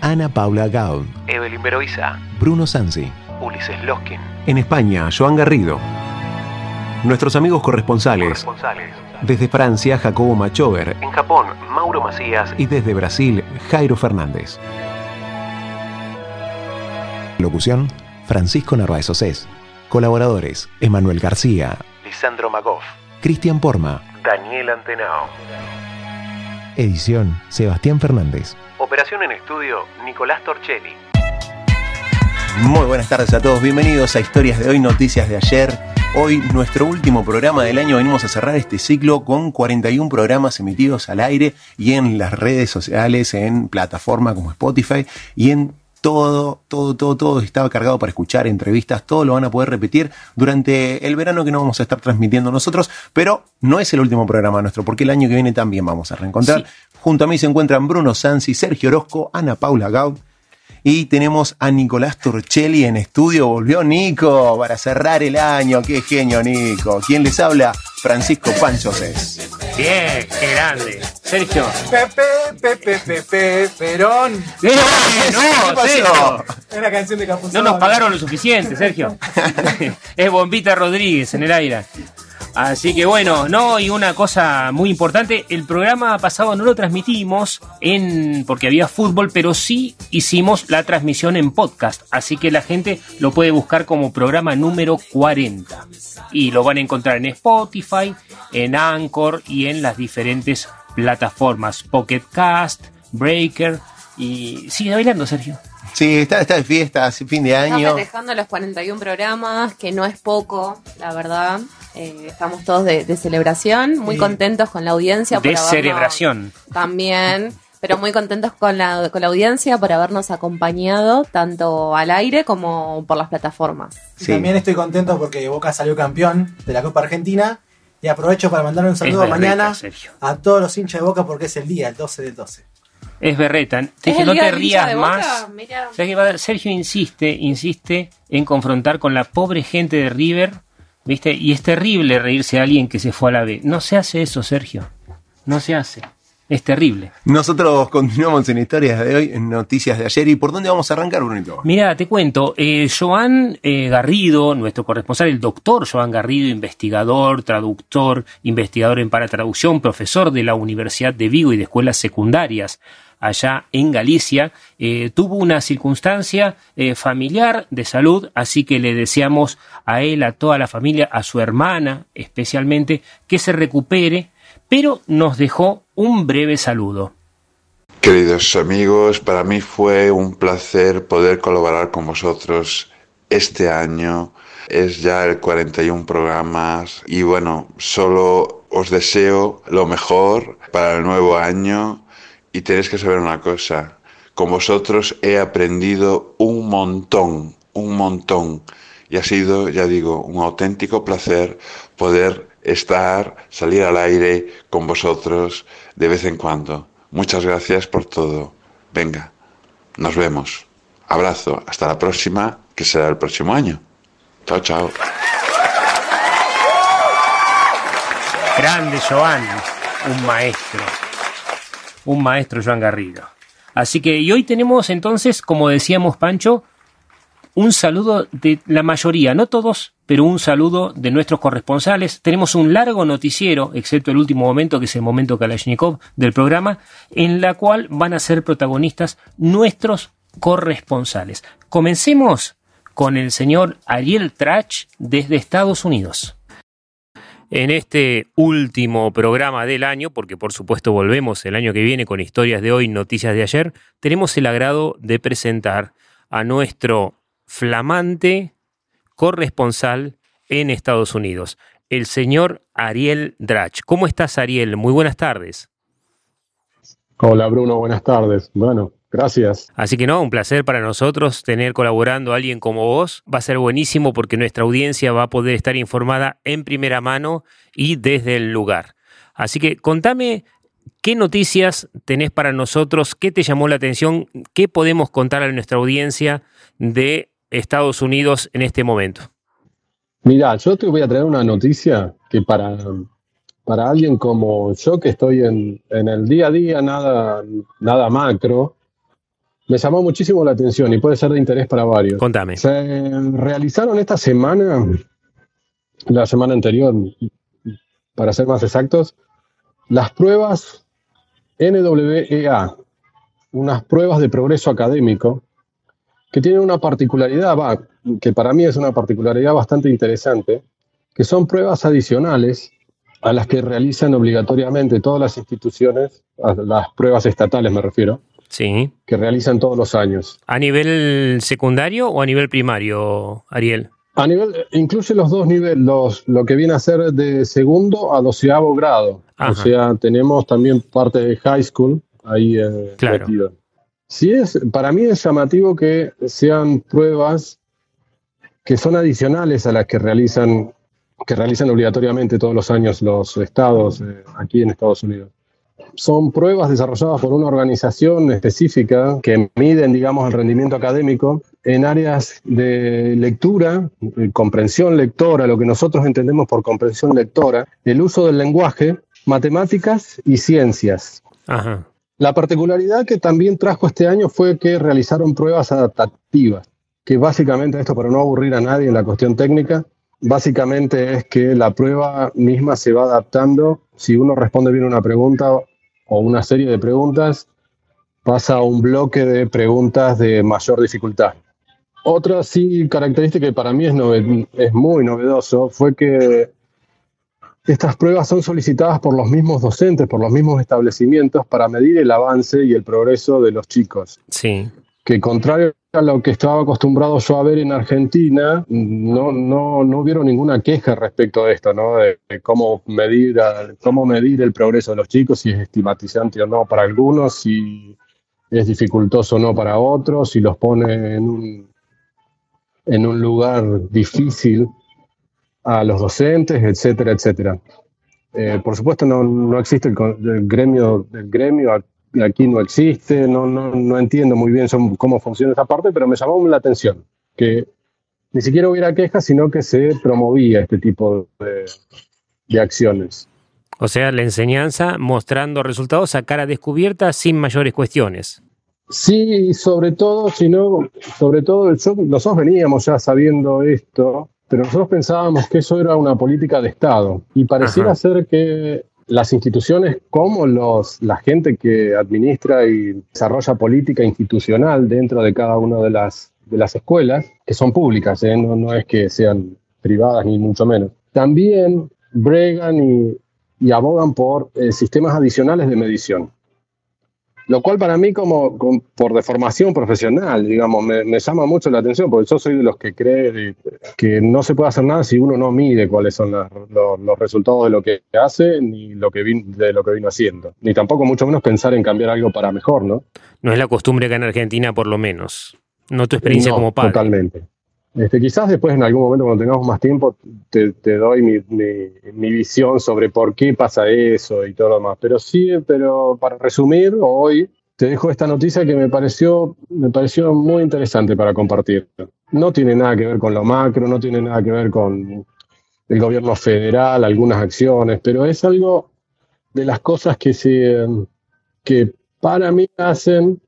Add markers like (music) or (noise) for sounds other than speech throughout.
Ana Paula Gaud, Evelyn Beroiza, Bruno Sansi. Ulises Loskin. En España, Joan Garrido. Nuestros amigos corresponsales. Corresponsales. Desde Francia, Jacobo Machover. En Japón, Mauro Macías. Y desde Brasil, Jairo Fernández. Locución, Francisco Narváez Océs. Colaboradores, Emanuel García, Lisandro Magoff. Cristian Porma. Daniel Antenao. Edición, Sebastián Fernández. Operación en estudio, Nicolás Torchelli. Muy buenas tardes a todos, bienvenidos a Historias de hoy, Noticias de ayer. Hoy nuestro último programa del año, venimos a cerrar este ciclo con 41 programas emitidos al aire y en las redes sociales, en plataformas como Spotify y en todo, todo, todo, todo estaba cargado para escuchar entrevistas, todo lo van a poder repetir durante el verano que no vamos a estar transmitiendo nosotros, pero no es el último programa nuestro, porque el año que viene también vamos a reencontrar. Junto a mí se encuentran Bruno Sansi, Sergio Orozco, Ana Paula Gaud, y tenemos a Nicolás Turchelli en estudio. Volvió Nico para cerrar el año. Qué genio, Nico. ¿Quién les habla? Francisco Pancho Cés. Bien, qué grande. Sergio. Pepe, Pepe, Pepe, Perón. No, ¿Qué pasó? Sergio. Es la canción de Capuzón. No nos pagaron lo suficiente, Sergio. (laughs) es Bombita Rodríguez en el aire. Así que bueno, no, y una cosa muy importante, el programa pasado no lo transmitimos en porque había fútbol, pero sí hicimos la transmisión en podcast, así que la gente lo puede buscar como programa número 40 y lo van a encontrar en Spotify, en Anchor y en las diferentes plataformas, Pocket Cast, Breaker y sigue bailando, Sergio. Sí, está, está de fiesta, hace fin de Estamos año. festejando los 41 programas, que no es poco, la verdad. Eh, estamos todos de, de celebración, muy Sí. contentos con la audiencia. De celebración. También, pero muy contentos con la, con la audiencia por habernos acompañado tanto al aire como por las plataformas. Sí. También estoy contento porque Boca salió campeón de la Copa Argentina. Y aprovecho para mandar un saludo berreta, mañana Sergio. a todos los hinchas de Boca porque es el día, el 12 del 12. Es berreta. Te ¿Es dije, el no día te rías más. Mira. Sergio, Sergio insiste, insiste en confrontar con la pobre gente de River, ¿viste? Y es terrible reírse a alguien que se fue a la B. No se hace eso, Sergio. No se hace. Es terrible. Nosotros continuamos en historias de hoy, en noticias de ayer. ¿Y por dónde vamos a arrancar, Brunito? Mira, te cuento, eh, Joan eh, Garrido, nuestro corresponsal, el doctor Joan Garrido, investigador, traductor, investigador en paratraducción, profesor de la Universidad de Vigo y de escuelas secundarias allá en Galicia, eh, tuvo una circunstancia eh, familiar de salud, así que le deseamos a él, a toda la familia, a su hermana especialmente, que se recupere, pero nos dejó un breve saludo. Queridos amigos, para mí fue un placer poder colaborar con vosotros este año. Es ya el 41 programas y bueno, solo os deseo lo mejor para el nuevo año y tenéis que saber una cosa, con vosotros he aprendido un montón, un montón y ha sido, ya digo, un auténtico placer poder estar, salir al aire con vosotros de vez en cuando. Muchas gracias por todo. Venga, nos vemos. Abrazo. Hasta la próxima, que será el próximo año. Chao, chao. Grande Joan, un maestro. Un maestro Joan Garrido. Así que, hoy tenemos entonces, como decíamos Pancho, un saludo de la mayoría, no todos, pero un saludo de nuestros corresponsales. Tenemos un largo noticiero, excepto el último momento, que es el momento Kalashnikov del programa, en la cual van a ser protagonistas nuestros corresponsales. Comencemos con el señor Ariel Trach desde Estados Unidos. En este último programa del año, porque por supuesto volvemos el año que viene con historias de hoy, noticias de ayer, tenemos el agrado de presentar a nuestro flamante corresponsal en Estados Unidos, el señor Ariel Drach. ¿Cómo estás, Ariel? Muy buenas tardes. Hola Bruno, buenas tardes. Bueno, Gracias. Así que no, un placer para nosotros tener colaborando a alguien como vos. Va a ser buenísimo porque nuestra audiencia va a poder estar informada en primera mano y desde el lugar. Así que contame qué noticias tenés para nosotros, qué te llamó la atención, qué podemos contar a nuestra audiencia de Estados Unidos en este momento. Mira, yo te voy a traer una noticia que para, para alguien como yo que estoy en, en el día a día, nada, nada macro, me llamó muchísimo la atención y puede ser de interés para varios. Contame. Se realizaron esta semana, la semana anterior, para ser más exactos, las pruebas NWEA, unas pruebas de progreso académico que tienen una particularidad, va, que para mí es una particularidad bastante interesante, que son pruebas adicionales a las que realizan obligatoriamente todas las instituciones, a las pruebas estatales me refiero, Sí. que realizan todos los años. ¿A nivel secundario o a nivel primario, Ariel? A nivel, incluye los dos niveles, los, lo que viene a ser de segundo a doceavo grado. Ajá. O sea, tenemos también parte de high school ahí eh, Claro. metido. Sí es, para mí es llamativo que sean pruebas que son adicionales a las que realizan, que realizan obligatoriamente todos los años los estados eh, aquí en Estados Unidos. Son pruebas desarrolladas por una organización específica que miden, digamos, el rendimiento académico en áreas de lectura, eh, comprensión lectora, lo que nosotros entendemos por comprensión lectora, el uso del lenguaje, matemáticas y ciencias. Ajá. La particularidad que también trajo este año fue que realizaron pruebas adaptativas, que básicamente esto para no aburrir a nadie en la cuestión técnica, básicamente es que la prueba misma se va adaptando, si uno responde bien una pregunta o una serie de preguntas, pasa a un bloque de preguntas de mayor dificultad. Otra sí característica que para mí es, es muy novedoso fue que estas pruebas son solicitadas por los mismos docentes, por los mismos establecimientos, para medir el avance y el progreso de los chicos. Sí. Que contrario lo que estaba acostumbrado yo a ver en Argentina, no, no, no hubieron ninguna queja respecto a esto, ¿no? De, cómo, medir, cómo medir el progreso de los chicos, si es estigmatizante o no para algunos, si es dificultoso o no para otros, si los pone en un, en un lugar difícil a los docentes, etcétera, etcétera. Eh, por supuesto, no, no existe el, el gremio, el gremio aquí no existe, no, no, no entiendo muy bien son- cómo funciona esa parte, pero me llamó la atención que ni siquiera hubiera quejas, sino que se promovía este tipo de, de acciones. O sea, la enseñanza mostrando resultados a cara descubierta sin mayores cuestiones. Sí, sobre todo, si no, sobre todo, nosotros veníamos ya sabiendo esto, pero nosotros pensábamos que eso era una política de Estado y pareciera Ajá. ser que las instituciones como los, la gente que administra y desarrolla política institucional dentro de cada una de las, de las escuelas, que son públicas, ¿eh? no, no es que sean privadas ni mucho menos, también bregan y, y abogan por eh, sistemas adicionales de medición. Lo cual para mí, como, por deformación profesional, digamos, me, me llama mucho la atención, porque yo soy de los que cree que no se puede hacer nada si uno no mide cuáles son las- los, los resultados de lo que hace, ni lo que vin- de lo que vino haciendo. Ni tampoco mucho menos pensar en cambiar algo para mejor, ¿no? No es la costumbre acá en Argentina, por lo menos. No tu experiencia No, como padre. Totalmente. Este, quizás después, en algún momento, cuando tengamos más tiempo, te, doy mi visión sobre por qué pasa eso y todo lo demás. Pero sí, pero para resumir, hoy te dejo esta noticia que me pareció, me pareció muy interesante para compartir. No tiene nada que ver con lo macro, no tiene nada que ver con el gobierno federal, algunas acciones, pero es algo de las cosas que se que para mí hacen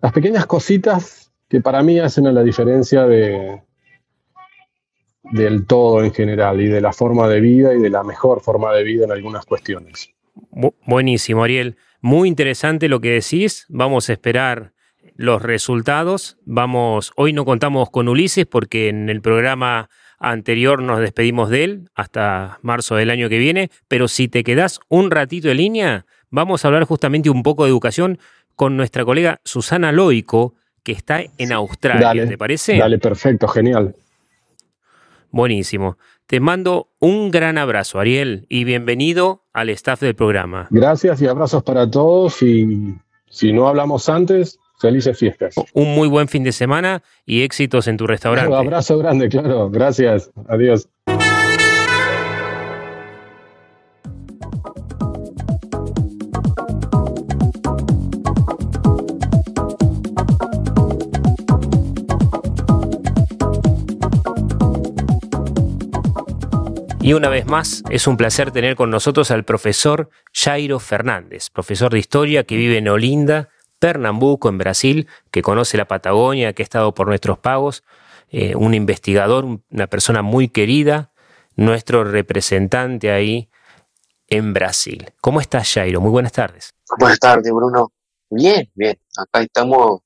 las pequeñas cositas que para mí hacen a la diferencia de del todo en general y de la forma de vida y de la mejor forma de vida en algunas cuestiones. Bu- buenísimo, Ariel. Muy interesante lo que decís. Vamos a esperar los resultados. Vamos, hoy no contamos con Ulises porque en el programa anterior nos despedimos de él hasta marzo del año que viene, pero si te quedás un ratito en línea, vamos a hablar justamente un poco de educación con nuestra colega Susana Loico, que está en Australia, Dale, ¿te parece? Dale, perfecto, genial. Buenísimo. Te mando un gran abrazo, Ariel, y bienvenido al staff del programa. Gracias y abrazos para todos y, si no hablamos antes, felices fiestas. Un muy buen fin de semana y éxitos en tu restaurante. Un (laughs) abrazo grande, claro. Gracias. Adiós. Y una vez más, es un placer tener con nosotros al profesor Jairo Fernández, profesor de historia que vive en Olinda, Pernambuco, en Brasil, que conoce la Patagonia, que ha estado por nuestros pagos, eh, un investigador, una persona muy querida, nuestro representante ahí en Brasil. ¿Cómo estás, Jairo? Muy buenas tardes. Buenas tardes, Bruno. Bien, bien. Acá estamos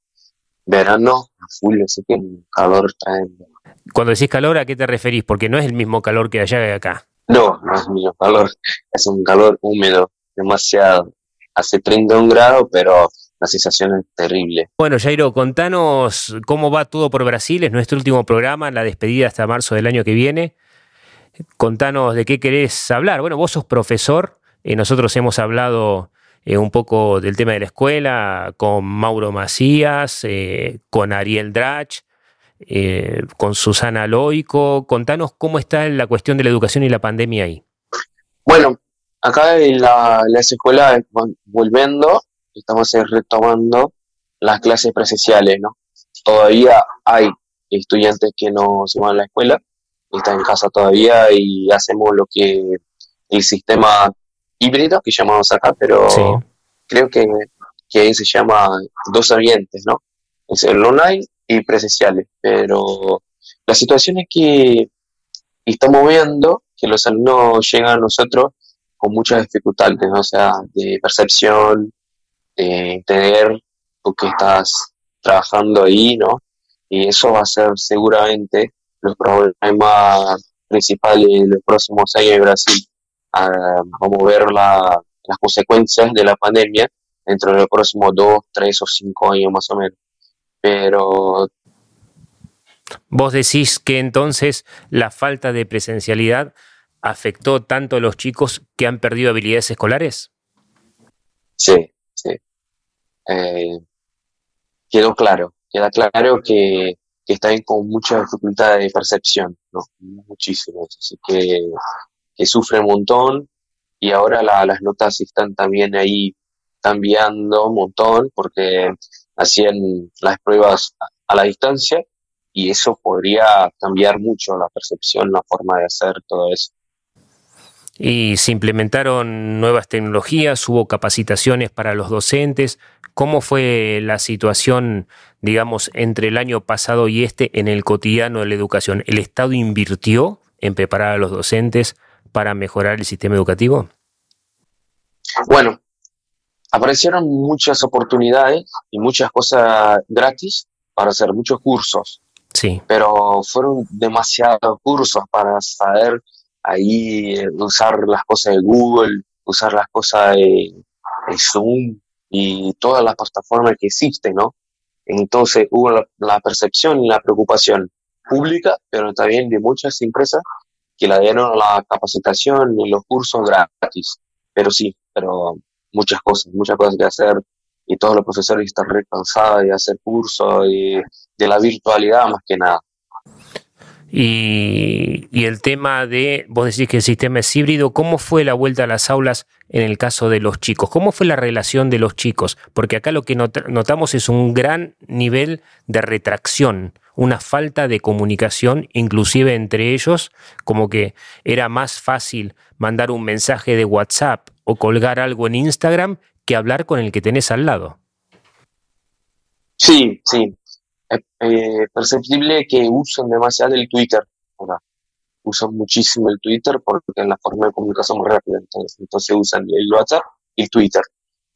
verano a full, así que el calor trae cuando decís calor, ¿a qué te referís? Porque no es el mismo calor que allá y acá. No, no es el mismo calor. (laughs) Es un calor húmedo, demasiado. Hace 31 grados, pero la sensación es terrible. Bueno, Jairo, contanos cómo va todo por Brasil. Es nuestro último programa, la despedida hasta marzo del año que viene. Contanos de qué querés hablar. Bueno, vos sos profesor. Eh, nosotros hemos hablado eh, un poco del tema de la escuela con Mauro Macías, eh, con Ariel Drach. Eh, con Susana Loico. Contanos cómo está la cuestión de la educación y la pandemia ahí. Bueno, acá en la, las escuelas volviendo, estamos retomando las clases presenciales, ¿no? Todavía hay estudiantes que no se van a la escuela, están en casa todavía y hacemos lo que el sistema híbrido que llamamos acá, pero creo que, que se llama dos ambientes, ¿no? Es el online y presenciales, pero la situación es que estamos viendo que los alumnos llegan a nosotros con muchas dificultades, o sea, de percepción, de entender lo que estás trabajando ahí, ¿no? Y eso va a ser seguramente los problemas principales en los próximos años de Brasil. Ah, vamos a ver las consecuencias de la pandemia dentro de los próximos dos, tres o cinco años más o menos pero... Vos decís que entonces la falta de presencialidad afectó tanto a los chicos que han perdido habilidades escolares? Sí, sí. Eh, quedó claro, queda claro que, están con mucha dificultad de percepción, ¿no? Muchísimo. Así que, que sufre un montón y ahora las notas están también ahí cambiando un montón porque hacían las pruebas a la distancia y eso podría cambiar mucho la percepción, la forma de hacer todo eso. Y se implementaron nuevas tecnologías, hubo capacitaciones para los docentes. ¿Cómo fue la situación, digamos, entre el año pasado y este en el cotidiano de la educación? ¿El Estado invirtió en preparar a los docentes para mejorar el sistema educativo? Bueno, aparecieron muchas oportunidades y muchas cosas gratis para hacer muchos cursos. Sí. Pero fueron demasiados cursos para saber ahí eh, usar las cosas de Google, usar las cosas de, Zoom y todas las plataformas que existen, ¿no? Entonces hubo la, percepción y la preocupación pública, pero también de muchas empresas que la dieron la capacitación y los cursos gratis. Pero sí, pero muchas cosas, muchas cosas que hacer y todos los profesores están re cansados de hacer cursos y de la virtualidad más que nada. Y, y, el tema de, vos decís que el sistema es híbrido, ¿cómo fue la vuelta a las aulas en el caso de los chicos? ¿Cómo fue la relación de los chicos? Porque acá lo que notamos es un gran nivel de retracción, una falta de comunicación, inclusive entre ellos, como que era más fácil mandar un mensaje de WhatsApp o colgar algo en Instagram que hablar con el que tenés al lado. Sí, sí. Es eh, perceptible que usan demasiado el Twitter. Usan muchísimo el Twitter porque es la forma de comunicación muy rápida. Entonces, usan el WhatsApp y el Twitter.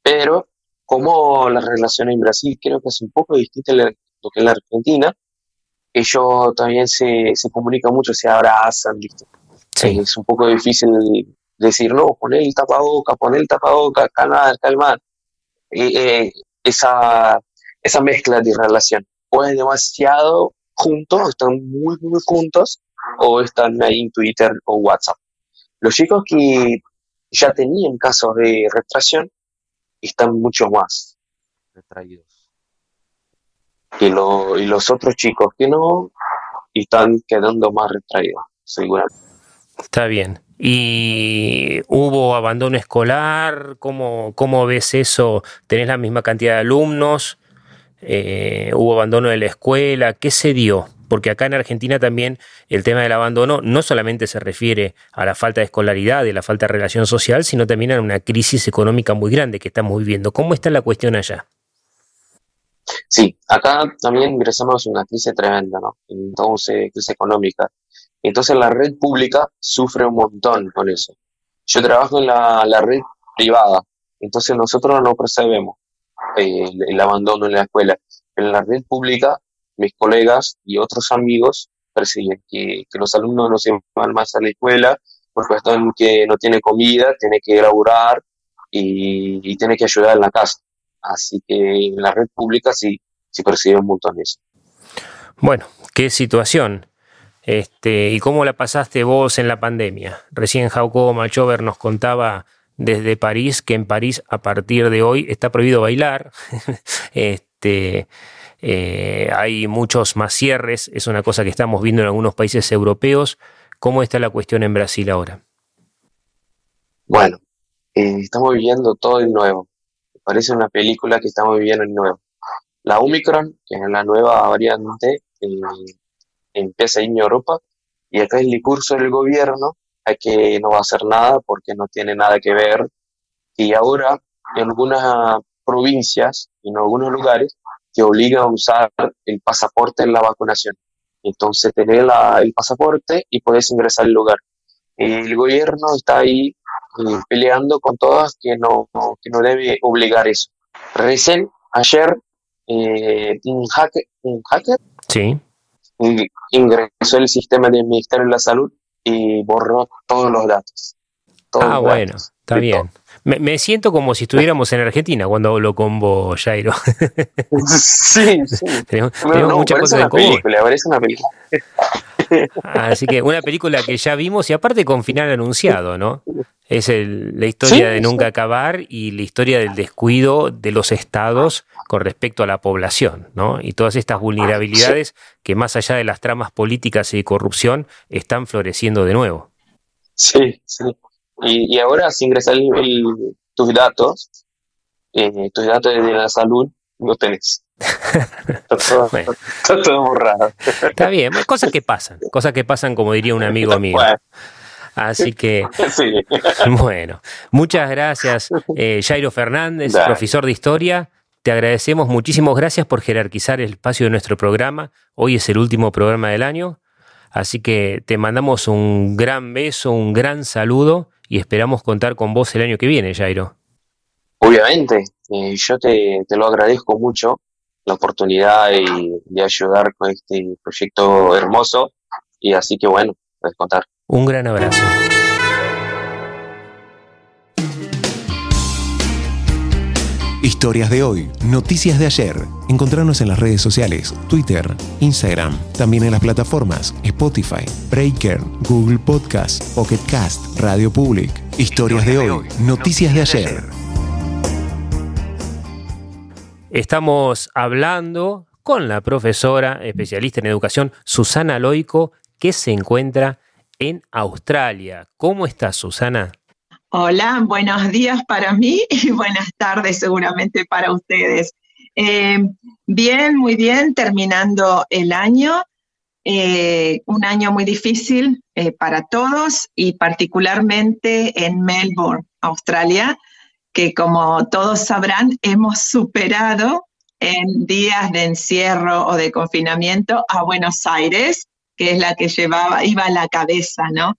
Pero como la relación en Brasil creo que es un poco distinta a lo que en la Argentina, ellos también se, se comunican mucho, se abrazan, Es un poco difícil decir, no, poner el tapaboca, poner el tapaboca, calmar, calmar. Eh, esa, esa mezcla de relación. O es demasiado juntos, están muy, muy juntos, o están ahí en Twitter o WhatsApp. Los chicos que ya tenían casos de retracción están mucho más. retraídos. Lo, y los otros chicos que no, están quedando más retraídos, seguramente. Está bien. ¿Y hubo abandono escolar? ¿Cómo, cómo ves eso? ¿Tenés la misma cantidad de alumnos? Eh, ¿Hubo abandono de la escuela? ¿Qué se dio? Porque acá en Argentina también el tema del abandono no solamente se refiere a la falta de escolaridad y la falta de relación social, sino también a una crisis económica muy grande que estamos viviendo. ¿Cómo está la cuestión allá? Sí, acá también ingresamos en una crisis tremenda, ¿no? Entonces, crisis económica. Entonces la red pública sufre un montón con eso. Yo trabajo en la, red privada, entonces nosotros no percebemos eh, el, abandono en la escuela. En la red pública, mis colegas y otros amigos perciben que, los alumnos no se van más a la escuela por cuestión que no tiene comida, tiene que laburar y, y tiene que ayudar en la casa. Así que en la red pública sí, sí percibe un montón eso. Bueno, qué situación. Este, ¿Y cómo la pasaste vos en la pandemia? Recién Jacobo Malchover nos contaba desde París que en París a partir de hoy está prohibido bailar. (laughs) este, eh, hay muchos más cierres, es una cosa que estamos viendo en algunos países europeos. ¿Cómo está la cuestión en Brasil ahora? Bueno, eh, estamos viviendo todo de nuevo. Parece una película que estamos viviendo de nuevo. La Omicron, que es la nueva variante, eh, empieza en Europa y acá el discurso del gobierno hay que no va a hacer nada porque no tiene nada que ver y ahora en algunas provincias y en algunos lugares te obliga a usar el pasaporte en la vacunación. Entonces tener el pasaporte y puedes ingresar al lugar. El gobierno está ahí eh, peleando con todas que no, que no debe obligar eso. Recién, ayer, eh, un, hacker, un hacker sí ingresó el sistema del Ministerio de la Salud y borró todos los datos. ah, bueno, está bien. Me, siento como si estuviéramos en Argentina cuando hablo con vos, Jairo. (laughs) sí, sí. (laughs) tenemos, muchas cosas en común. Película, parece una película. Así que una película que ya vimos y aparte con final anunciado, ¿no? Es la historia de nunca acabar y la historia del descuido de los estados con respecto a la población, ¿no? Y todas estas vulnerabilidades que más allá de las tramas políticas y corrupción están floreciendo de nuevo. Sí, sí. Y, ahora, sin ingresar tus datos, eh, tus datos de la salud, no tenés. Está, todo, borrado. Está bien, cosas que pasan, cosas que pasan como diría un amigo (laughs) mío. Así que, (laughs) bueno, muchas gracias, eh, Jairo Fernández, profesor de historia. Te agradecemos muchísimas gracias por jerarquizar el espacio de nuestro programa. Hoy es el último programa del año, así que te mandamos un gran beso, un gran saludo y esperamos contar con vos el año que viene, Jairo. Obviamente, eh, yo te, lo agradezco mucho la oportunidad de ayudar con este proyecto hermoso y así que bueno, puedes contar. Un gran abrazo. Historias de hoy, noticias de ayer. Encontrarnos en las redes sociales, Twitter, Instagram, también en las plataformas Spotify, Breaker, Google Podcast, Pocket Cast, Radio Public. Historias de hoy, noticias de ayer. Estamos hablando con la profesora especialista en educación Susana Loico, que se encuentra en Australia. ¿Cómo estás, Susana? Hola, buenos días para mí y (laughs) buenas tardes seguramente para ustedes. Eh, bien, muy bien, terminando el año, eh, un año muy difícil eh, para todos y particularmente en Melbourne, Australia, que como todos sabrán hemos superado en días de encierro o de confinamiento a Buenos Aires, que es la que llevaba, iba a la cabeza, ¿no?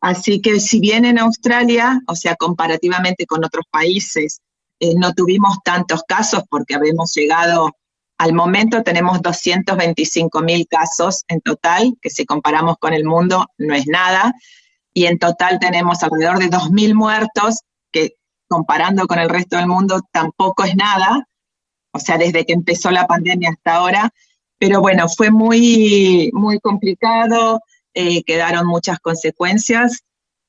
Así que si bien en Australia, o sea, comparativamente con otros países, eh, no tuvimos tantos casos porque habíamos llegado, al momento tenemos 225 mil casos en total, que si comparamos con el mundo no es nada, y en total tenemos alrededor de 2.000 muertos, que comparando con el resto del mundo tampoco es nada, o sea, desde que empezó la pandemia hasta ahora, pero bueno, fue muy, muy complicado, eh, quedaron muchas consecuencias,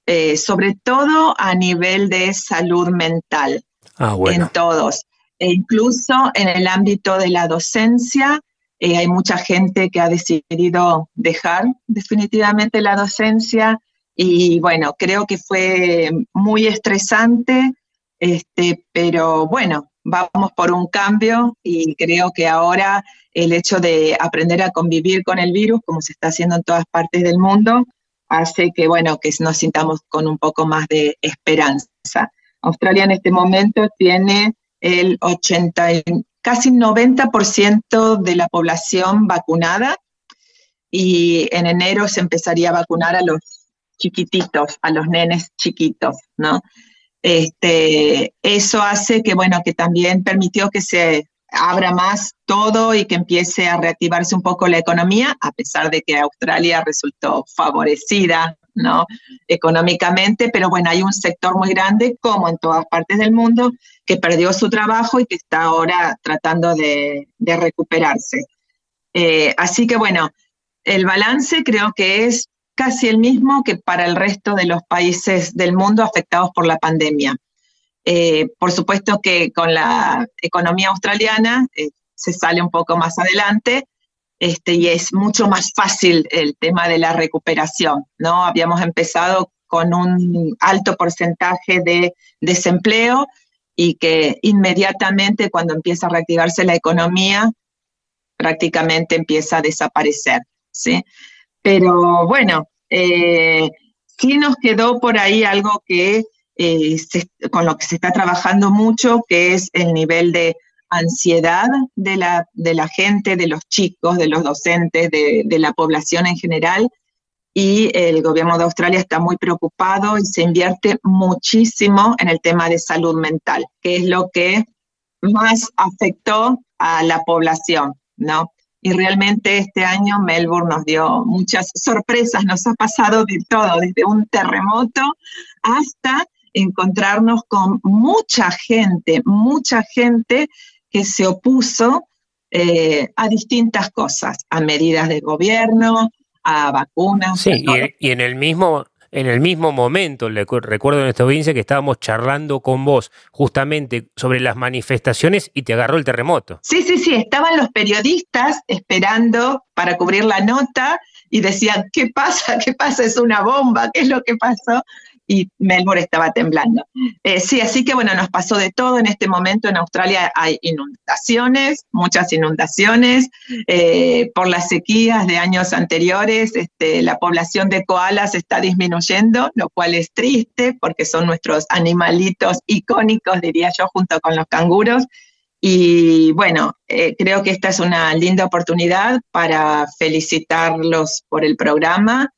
eh, sobre todo a nivel de salud mental, ah, en todos. e incluso en el ámbito de la docencia. Eh, hay mucha gente que ha decidido dejar definitivamente la docencia y bueno, creo que fue muy estresante, este, pero bueno, vamos por un cambio y creo que ahora el hecho de aprender a convivir con el virus, como se está haciendo en todas partes del mundo, hace que, bueno, que nos sintamos con un poco más de esperanza. Australia en este momento tiene el 80, casi 90% de la población vacunada y en enero se empezaría a vacunar a los chiquititos, a los nenes chiquitos, ¿no? Este, eso hace que, bueno, que también permitió que se abra más todo y que empiece a reactivarse un poco la economía, a pesar de que Australia resultó favorecida ¿no? económicamente, pero bueno, hay un sector muy grande, como en todas partes del mundo, que perdió su trabajo y que está ahora tratando de, recuperarse. Eh, así que bueno, el balance creo que es casi el mismo que para el resto de los países del mundo afectados por la pandemia. Eh, por supuesto que con la economía australiana eh, se sale un poco más adelante este, y es mucho más fácil el tema de la recuperación, ¿no? Habíamos empezado con un alto porcentaje de desempleo y que inmediatamente cuando empieza a reactivarse la economía, prácticamente empieza a desaparecer, ¿sí? Pero bueno, eh, sí nos quedó por ahí algo que eh, con lo que se está trabajando mucho, que es el nivel de ansiedad de la, gente, de los chicos, de los docentes, de la población en general. Y el gobierno de Australia está muy preocupado y se invierte muchísimo en el tema de salud mental, que es lo que más afectó a la población, ¿no? Y realmente este año Melbourne nos dio muchas sorpresas, nos ha pasado de todo, desde un terremoto hasta encontrarnos con mucha gente, mucha gente que se opuso eh, a distintas cosas, a medidas de gobierno, a vacunas. Sí, y, en el mismo en el mismo momento, recuerdo en esta audiencia que estábamos charlando con vos justamente sobre las manifestaciones y te agarró el terremoto. Sí, sí, sí, estaban los periodistas esperando para cubrir la nota y decían, ¿qué pasa? ¿Qué pasa? ¿Es una bomba? ¿Qué es lo que pasó? Y Melbourne estaba temblando. Eh, sí, así que bueno, nos pasó de todo. En este momento en Australia hay inundaciones, muchas inundaciones. Eh, por las sequías de años anteriores, este, la población de koalas está disminuyendo, lo cual es triste porque son nuestros animalitos icónicos, diría yo, junto con los canguros. Y bueno, eh, creo que esta es una linda oportunidad para felicitarlos por el programa,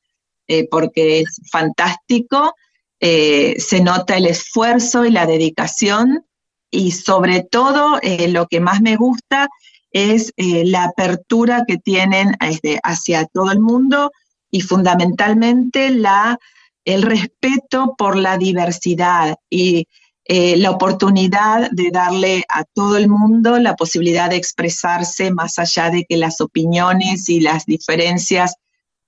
porque es fantástico. Eh, se nota el esfuerzo y la dedicación y sobre todo eh, lo que más me gusta es eh, la apertura que tienen este, hacia todo el mundo y fundamentalmente la, el respeto por la diversidad y la oportunidad de darle a todo el mundo la posibilidad de expresarse más allá de que las opiniones y las diferencias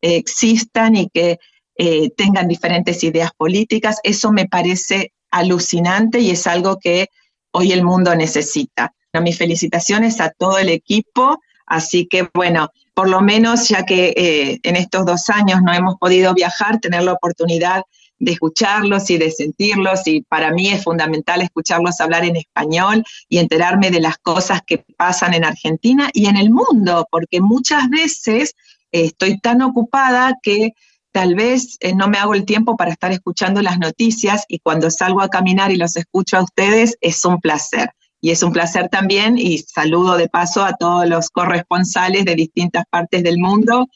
existan y que eh, tengan diferentes ideas políticas. Eso me parece alucinante y es algo que hoy el mundo necesita. mis felicitaciones a todo el equipo. Así que bueno, por lo menos ya que eh, en estos dos años no hemos podido viajar, tener la oportunidad de escucharlos y de sentirlos y para mí es fundamental escucharlos hablar en español y enterarme de las cosas que pasan en Argentina y en el mundo, porque muchas veces estoy tan ocupada que tal vez eh, no me hago el tiempo para estar escuchando las noticias y cuando salgo a caminar y los escucho a ustedes es un placer. Y es un placer también y saludo de paso a todos los corresponsales de distintas partes del mundo.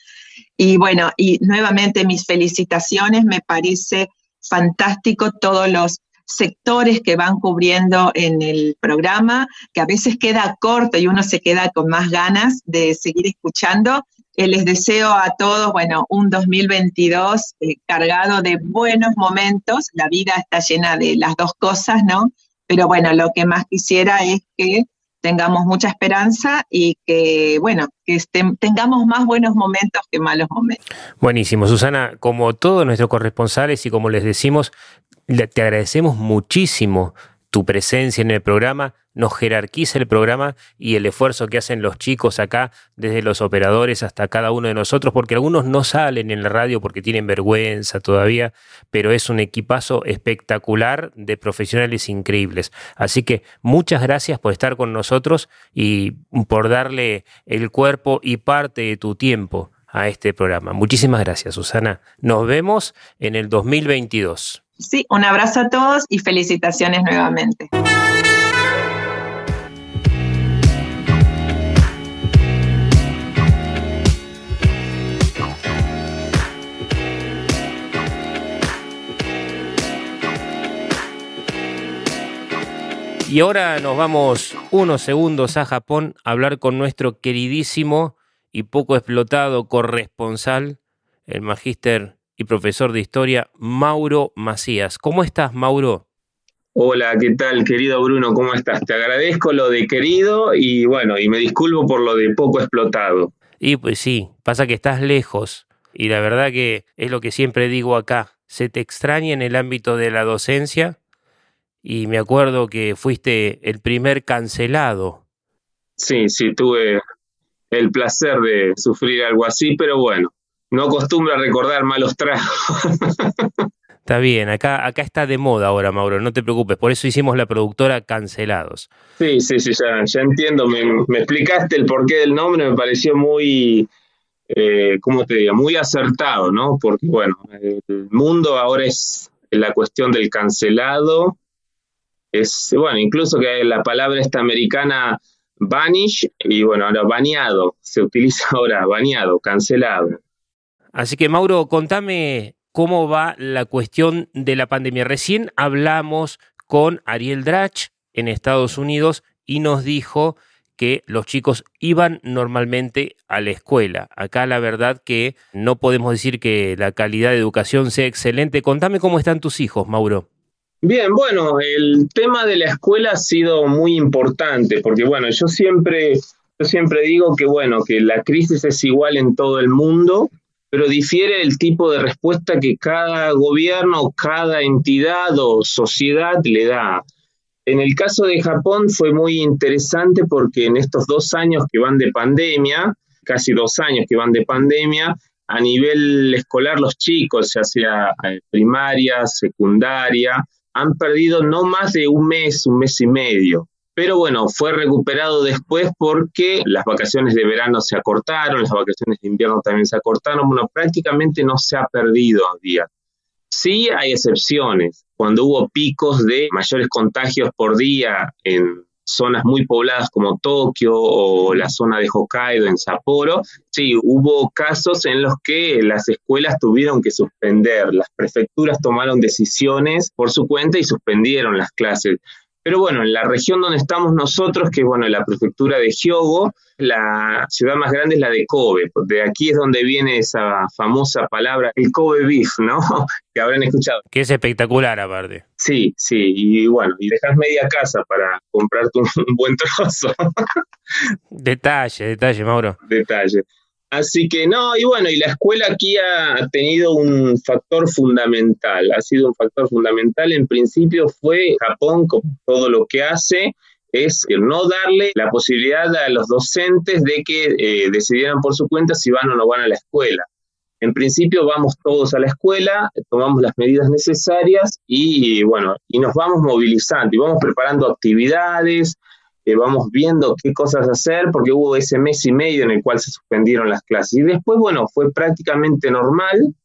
Y bueno, y nuevamente mis felicitaciones, me parece fantástico todos los sectores que van cubriendo en el programa, que a veces queda corto y uno se queda con más ganas de seguir escuchando, eh, les deseo a todos, bueno, un 2022 eh, cargado de buenos momentos. La vida está llena de las dos cosas, ¿no? Pero bueno, lo que más quisiera es que tengamos mucha esperanza y que, bueno, que tengamos más buenos momentos que malos momentos. Buenísimo, Susana, como todos nuestros corresponsales y como les decimos, te agradecemos muchísimo tu presencia en el programa nos jerarquiza el programa y el esfuerzo que hacen los chicos acá, desde los operadores hasta cada uno de nosotros, porque algunos no salen en la radio porque tienen vergüenza todavía, pero es un equipazo espectacular de profesionales increíbles. Así que muchas gracias por estar con nosotros y por darle el cuerpo y parte de tu tiempo a este programa. Muchísimas gracias, Susana. Nos vemos en el 2022. Sí, un abrazo a todos y felicitaciones nuevamente. Y ahora nos vamos unos segundos a Japón a hablar con nuestro queridísimo y poco explotado corresponsal, el magíster y profesor de historia, Mauro Macías. ¿Cómo estás, Mauro? Hola, ¿qué tal, querido Bruno? ¿Cómo estás? Te agradezco lo de querido y bueno, y me disculpo por lo de poco explotado. Y pues sí, pasa que estás lejos y la verdad que es lo que siempre digo acá, se te extraña en el ámbito de la docencia y me acuerdo que fuiste el primer cancelado. Sí, sí, tuve el placer de sufrir algo así, pero bueno, no acostumbro a recordar malos tragos. (laughs) Está bien, acá, acá está de moda ahora, Mauro, no te preocupes, por eso hicimos la productora Cancelados. Sí, sí, sí, ya, ya entiendo, me, me, explicaste el porqué del nombre, me pareció muy, eh, ¿cómo te digo? Muy acertado, ¿no? Porque bueno, el mundo ahora es la cuestión del cancelado, es, bueno, incluso que la palabra esta americana vanish y bueno, ahora baneado, se utiliza ahora baneado, cancelado. Así que Mauro, contame cómo va la cuestión de la pandemia. Recién hablamos con Ariel Drach en Estados Unidos y nos dijo que los chicos iban normalmente a la escuela. Acá la verdad que no podemos decir que la calidad de educación sea excelente. Contame cómo están tus hijos, Mauro. Bien, bueno, el tema de la escuela ha sido muy importante, porque bueno, yo siempre, yo siempre digo que bueno, que la crisis es igual en todo el mundo, pero difiere el tipo de respuesta que cada gobierno, cada entidad o sociedad le da. En el caso de Japón fue muy interesante porque en estos dos años que van de pandemia, casi dos años que van de pandemia, a nivel escolar los chicos, ya sea eh, primaria, secundaria, han perdido no más de un mes, un mes y medio. Pero bueno, fue recuperado después porque las vacaciones de verano se acortaron, las vacaciones de invierno también se acortaron. Bueno, prácticamente no se ha perdido día. Sí hay excepciones. Cuando hubo picos de mayores contagios por día en zonas muy pobladas como Tokio o la zona de Hokkaido en Sapporo, sí, hubo casos en los que las escuelas tuvieron que suspender, las prefecturas tomaron decisiones por su cuenta y suspendieron las clases. Pero bueno, en la región donde estamos nosotros, que es bueno, la prefectura de Hyogo, la ciudad más grande es la de Kobe. De aquí es donde viene esa famosa palabra, el Kobe beef, ¿no? (laughs) que habrán escuchado. Que es espectacular aparte. Sí, sí, y bueno, y dejas media casa para comprarte un, un (laughs) buen trozo. detalle, detalle, Mauro. Detalle. Así que no, y bueno, y la escuela aquí ha tenido un factor fundamental, ha sido un factor fundamental. En principio fue Japón, con todo lo que hace, es no darle la posibilidad a los docentes de que eh, decidieran por su cuenta si van o no van a la escuela. En principio vamos todos a la escuela, tomamos las medidas necesarias y bueno, y nos vamos movilizando y vamos preparando actividades, eh, vamos viendo qué cosas hacer, porque hubo ese mes y medio en el cual se suspendieron las clases. Y después, bueno, fue prácticamente normal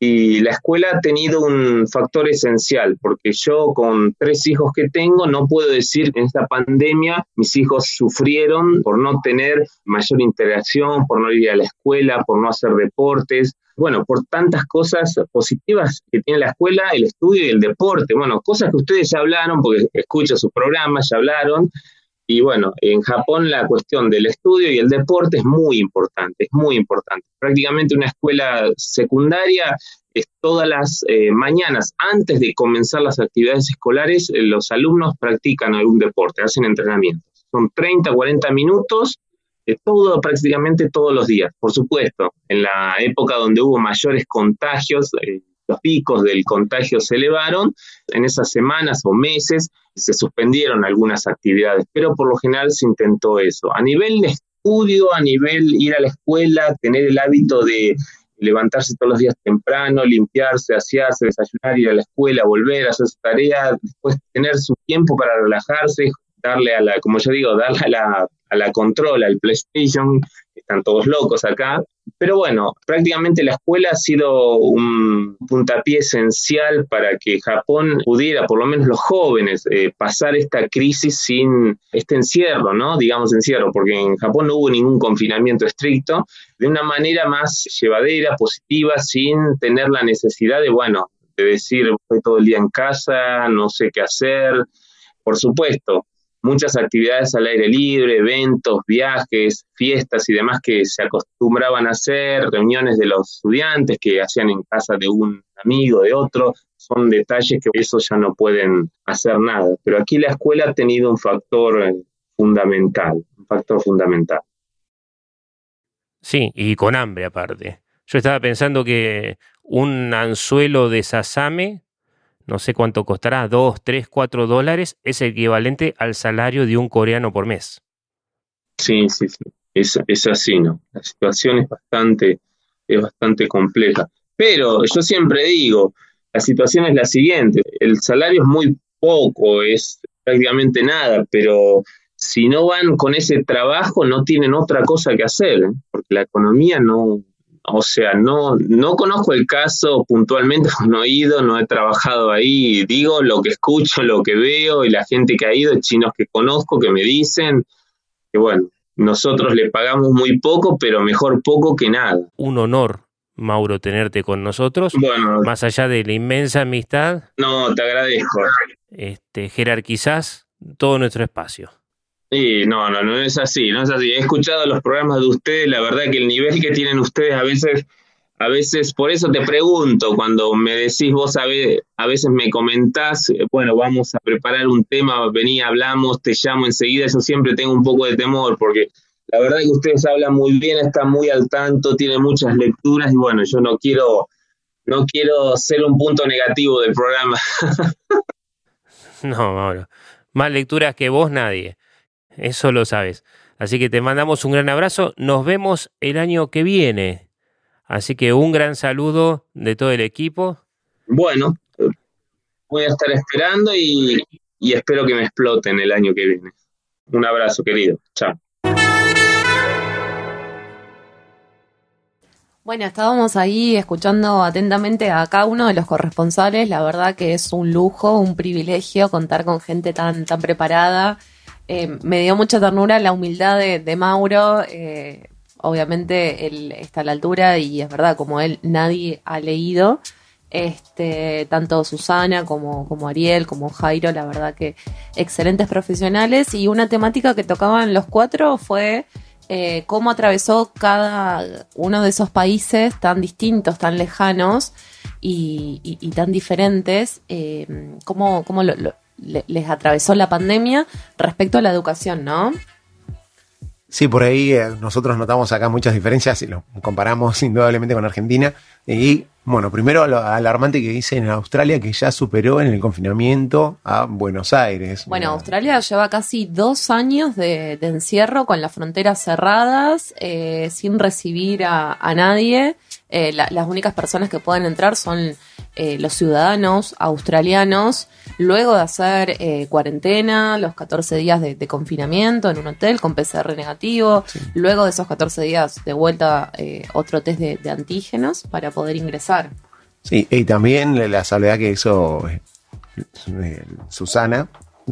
y la escuela ha tenido un factor esencial, porque yo con tres hijos que tengo, no puedo decir que en esta pandemia mis hijos sufrieron por no tener mayor interacción, por no ir a la escuela, por no hacer deportes bueno, por tantas cosas positivas que tiene la escuela, el estudio y el deporte. Bueno, cosas que ustedes ya hablaron, porque escucho sus programas, ya hablaron. Y bueno, en Japón la cuestión del estudio y el deporte es muy importante, es muy importante. Prácticamente una escuela secundaria es todas las eh, mañanas, antes de comenzar las actividades escolares, eh, los alumnos practican algún deporte, hacen entrenamientos. Son 30, 40 minutos todo prácticamente todos los días. Por supuesto, en la época donde hubo mayores contagios, eh, los picos del contagio se elevaron, en esas semanas o meses se suspendieron algunas actividades, pero por lo general se intentó eso. A nivel de estudio, a nivel ir a la escuela, tener el hábito de levantarse todos los días temprano, limpiarse, asearse, desayunar, ir a la escuela, volver a hacer su tarea, después tener su tiempo para relajarse, darle a la, como yo digo, darle a la, a la control, al PlayStation, están todos locos acá. Pero bueno, prácticamente la escuela ha sido un puntapié esencial para que Japón pudiera, por lo menos los jóvenes, eh, pasar esta crisis sin este encierro, ¿no? Digamos encierro, porque en Japón no hubo ningún confinamiento estricto, de una manera más llevadera, positiva, sin tener la necesidad de, bueno, de decir, estoy todo el día en casa, no sé qué hacer. Por supuesto, muchas actividades al aire libre, eventos, viajes, fiestas y demás que se acostumbraban a hacer, reuniones de los estudiantes que hacían en casa de un amigo, de otro, son detalles que eso ya no pueden hacer nada. Pero aquí la escuela ha tenido un factor eh, fundamental, un factor fundamental. Sí, y con hambre aparte. Yo estaba pensando que un anzuelo de sasame no sé cuánto costará, 2, 3, 4 dólares, es equivalente al salario de un coreano por mes. Sí, sí, sí, es, así, ¿no? La situación es bastante, es bastante compleja. Pero yo siempre digo, la situación es la siguiente, el salario es muy poco, es prácticamente nada, pero si no van con ese trabajo no tienen otra cosa que hacer, ¿eh? porque la economía no, o sea, no, no conozco el caso puntualmente, (laughs) no he ido, no he trabajado ahí, digo lo que escucho, lo que veo y la gente que ha ido, chinos que conozco, que me dicen que bueno, nosotros le pagamos muy poco, pero mejor poco que nada. Un honor, Mauro, tenerte con nosotros. Bueno, más allá de la inmensa amistad. No, te agradezco. Este, jerarquizás todo nuestro espacio. Sí, no, no, no es así, no es así. He escuchado los programas de ustedes, la verdad que el nivel que tienen ustedes a veces, a veces, por eso te pregunto, cuando me decís vos a veces, a veces me comentás, bueno, vamos a preparar un tema, vení, hablamos, te llamo enseguida, yo siempre tengo un poco de temor, porque la verdad que ustedes hablan muy bien, están muy al tanto, tienen muchas lecturas, y bueno, yo no quiero, no quiero ser un punto negativo del programa. (laughs) no, Mauro, más lecturas que vos nadie eso lo sabes. Así que te mandamos un gran abrazo, nos vemos el año que viene. Así que un gran saludo de todo el equipo. Bueno, voy a estar esperando y, y espero que me exploten el año que viene. Un abrazo, querido. Chao. Bueno, estábamos ahí escuchando atentamente a cada uno de los corresponsales. La verdad que es un lujo, un privilegio contar con gente tan, tan preparada eh, me dio mucha ternura la humildad de, Mauro. Eh, obviamente él está a la altura y es verdad, como él nadie ha leído. Este, tanto Susana como, como Ariel, como Jairo, la verdad que excelentes profesionales. Y una temática que tocaban los cuatro fue eh, cómo atravesó cada uno de esos países tan distintos, tan lejanos y, tan diferentes, cómo, cómo lo les atravesó la pandemia respecto a la educación, ¿no? Sí, por ahí eh, nosotros notamos acá muchas diferencias y lo comparamos (laughs) indudablemente con Argentina. Y bueno, primero lo alarmante que dice en Australia que ya superó en el confinamiento a Buenos Aires. Bueno, Australia lleva casi dos años de, encierro con las fronteras cerradas, eh, sin recibir a, nadie. Eh, las únicas personas que pueden entrar son los ciudadanos australianos luego de hacer eh, cuarentena, los 14 días de, confinamiento en un hotel con PCR negativo, luego de esos 14 días de vuelta eh, otro test de, antígenos para poder ingresar. Sí, y también la salvedad que hizo eh, Susana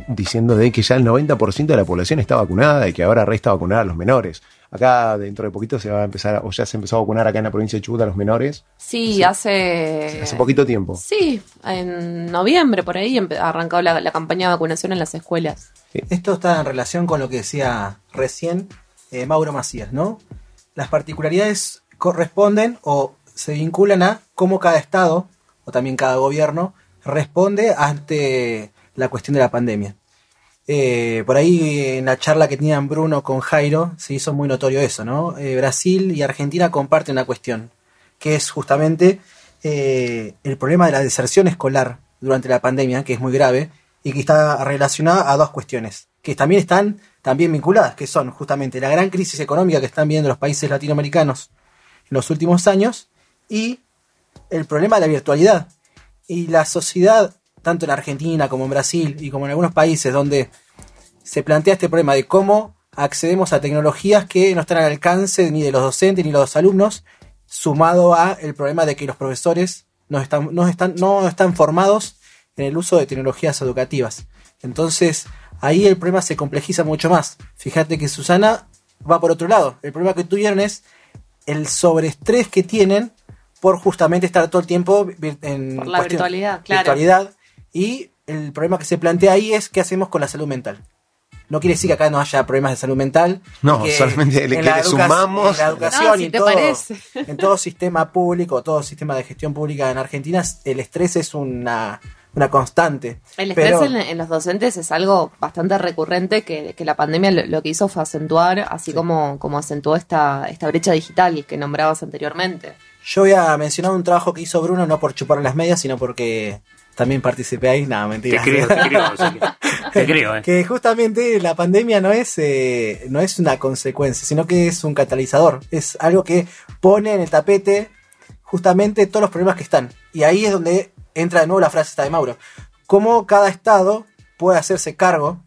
diciendo de que ya el 90% de la población está vacunada y que ahora resta vacunar a los menores. Acá dentro de poquito se va a empezar, o ya se empezó a vacunar acá en la provincia de Chubut a los menores. Sí, hace... Hace poquito tiempo. Sí, en noviembre por ahí ha arrancado la, campaña de vacunación en las escuelas. Esto está en relación con lo que decía recién eh, Mauro Macías, ¿no? Las particularidades corresponden o se vinculan a cómo cada estado o también cada gobierno responde ante la cuestión de la pandemia. Eh, por ahí en la charla que tenían Bruno con Jairo se hizo muy notorio eso, ¿no? Eh, Brasil y Argentina comparten una cuestión, que es justamente eh, el problema de la deserción escolar durante la pandemia, que es muy grave, y que está relacionada a dos cuestiones, que también están también vinculadas, que son justamente la gran crisis económica que están viendo los países latinoamericanos en los últimos años y el problema de la virtualidad. Y la sociedad, tanto en Argentina como en Brasil y como en algunos países donde se plantea este problema de cómo accedemos a tecnologías que no están al alcance ni de los docentes ni de los alumnos, sumado a el problema de que los profesores no están, no están, no están formados en el uso de tecnologías educativas. Entonces, ahí el problema se complejiza mucho más. Fíjate que Susana va por otro lado. El problema que tuvieron es el sobreestrés que tienen por justamente estar todo el tiempo en Por la virtualidad, claro. virtualidad. Y el problema que se plantea ahí es qué hacemos con la salud mental. No quiere decir que acá no haya problemas de salud mental. No, que solamente le- en que la le educa- sumamos- En la educación No, y si te todo, parece. (laughs) en todo sistema público, todo sistema de gestión pública en Argentina, el estrés es una, una constante. El estrés Pero- en, en los docentes es algo bastante recurrente que, que la pandemia lo, lo que hizo fue acentuar, así como, como acentuó esta, esta brecha digital que nombrabas anteriormente. Yo voy a mencionar un trabajo que hizo Bruno, no por chupar las medias, sino porque también participé ahí. Nada, Te mentira. creo, te creo. o sea que- te (laughs) creo, eh. que justamente la pandemia no es, eh, no es una consecuencia, sino que es un catalizador. Es algo que pone en el tapete justamente todos los problemas que están. Y ahí es donde entra de nuevo la frase esta de Mauro. Cómo cada estado puede hacerse cargo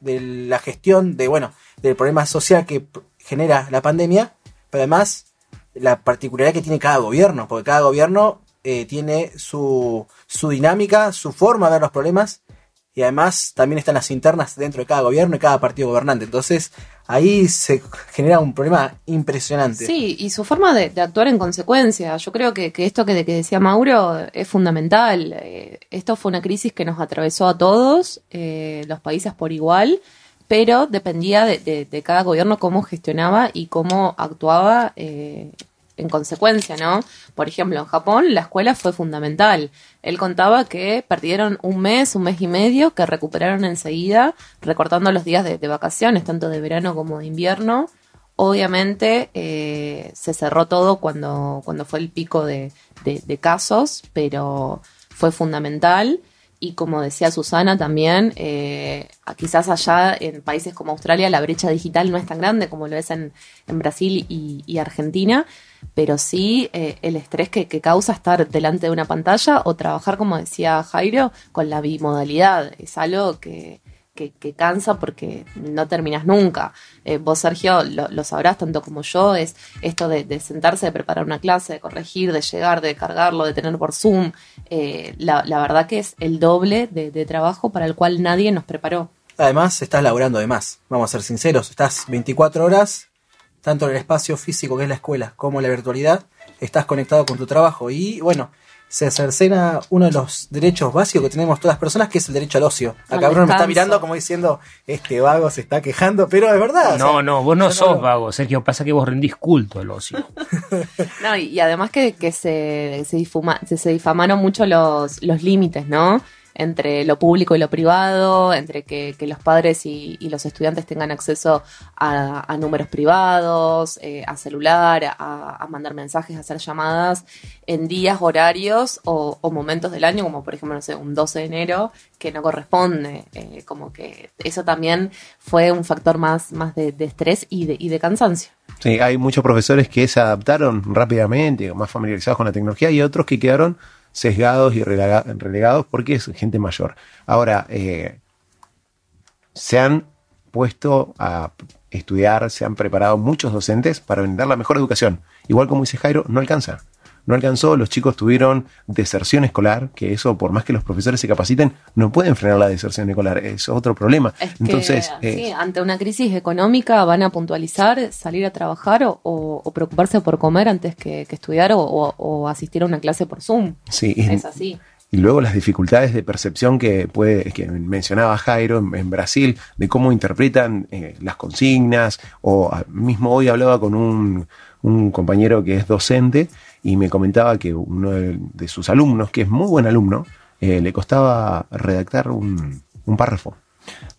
de la gestión de, bueno, del problema social que genera la pandemia, pero además la particularidad que tiene cada gobierno, porque cada gobierno eh, tiene su, su dinámica, su forma de ver los problemas, y además también están las internas dentro de cada gobierno y cada partido gobernante. Entonces ahí se genera un problema impresionante. Sí, y su forma de, actuar en consecuencia. Yo creo que, que esto que, que decía Mauro es fundamental. Eh, esto fue una crisis que nos atravesó a todos, eh, los países por igual, pero dependía de, cada gobierno cómo gestionaba y cómo actuaba en consecuencia, ¿no? Por ejemplo, en Japón la escuela fue fundamental. Él contaba que perdieron un mes, un mes y medio, que recuperaron enseguida, recortando los días de, vacaciones, tanto de verano como de invierno. Obviamente eh, se cerró todo cuando, cuando fue el pico de casos, pero fue fundamental. Y como decía Susana también, eh, quizás allá en países como Australia la brecha digital no es tan grande como lo es en, en Brasil y, Argentina, pero sí eh, el estrés que, que causa estar delante de una pantalla o trabajar, como decía Jairo, con la bimodalidad. Es algo que, que, que cansa porque no terminas nunca. Eh, vos, Sergio, lo, sabrás tanto como yo, es esto de, sentarse, de preparar una clase, de corregir, de llegar, de cargarlo, de tener por Zoom. Eh, la, la verdad que es el doble de, de trabajo para el cual nadie nos preparó. Además, estás laburando de más. Vamos a ser sinceros. Estás 24 horas, tanto en el espacio físico que es la escuela como en la virtualidad. Estás conectado con tu trabajo. Y bueno, se cercena uno de los derechos básicos que tenemos todas las personas, que es el derecho al ocio. Al Acá Bruno me está mirando como diciendo, este vago se está quejando, pero es verdad. o No, sea, no, vos no sos vago, Sergio. Pasa que vos rendís culto al ocio. (laughs) No, y, y además que, que se, se, difuma- se, se difamaron mucho los, los límites, ¿no? Entre lo público y lo privado, entre que, los padres y, los estudiantes tengan acceso a, números privados, eh, a celular, a, mandar mensajes, a hacer llamadas en días, horarios o, o momentos del año, como por ejemplo, no sé, un 12 de enero, que no corresponde. Eh, como que eso también fue un factor más, más de, de estrés y de, y de cansancio. Sí, hay muchos profesores que se adaptaron rápidamente, más familiarizados con la tecnología, y otros que quedaron sesgados y relega- relegados porque es gente mayor. Ahora, eh, se han puesto a estudiar, se han preparado muchos docentes para brindar la mejor educación. Igual como dice Jairo, no alcanza. No alcanzó, los chicos tuvieron deserción escolar, que eso, por más que los profesores se capaciten, no pueden frenar la deserción escolar, es otro problema. Es que, Entonces, eh, sí, ante una crisis económica van a puntualizar, salir a trabajar o, o- o preocuparse por comer antes que, que estudiar o, o- o asistir a una clase por Zoom. sí, Es así. Y luego las dificultades de percepción que puede, que mencionaba Jairo en, en Brasil, de cómo interpretan eh, las consignas, o ah, mismo hoy hablaba con un, un compañero que es docente y me comentaba que uno de, de sus alumnos, que es muy buen alumno, eh, le costaba redactar un, un párrafo.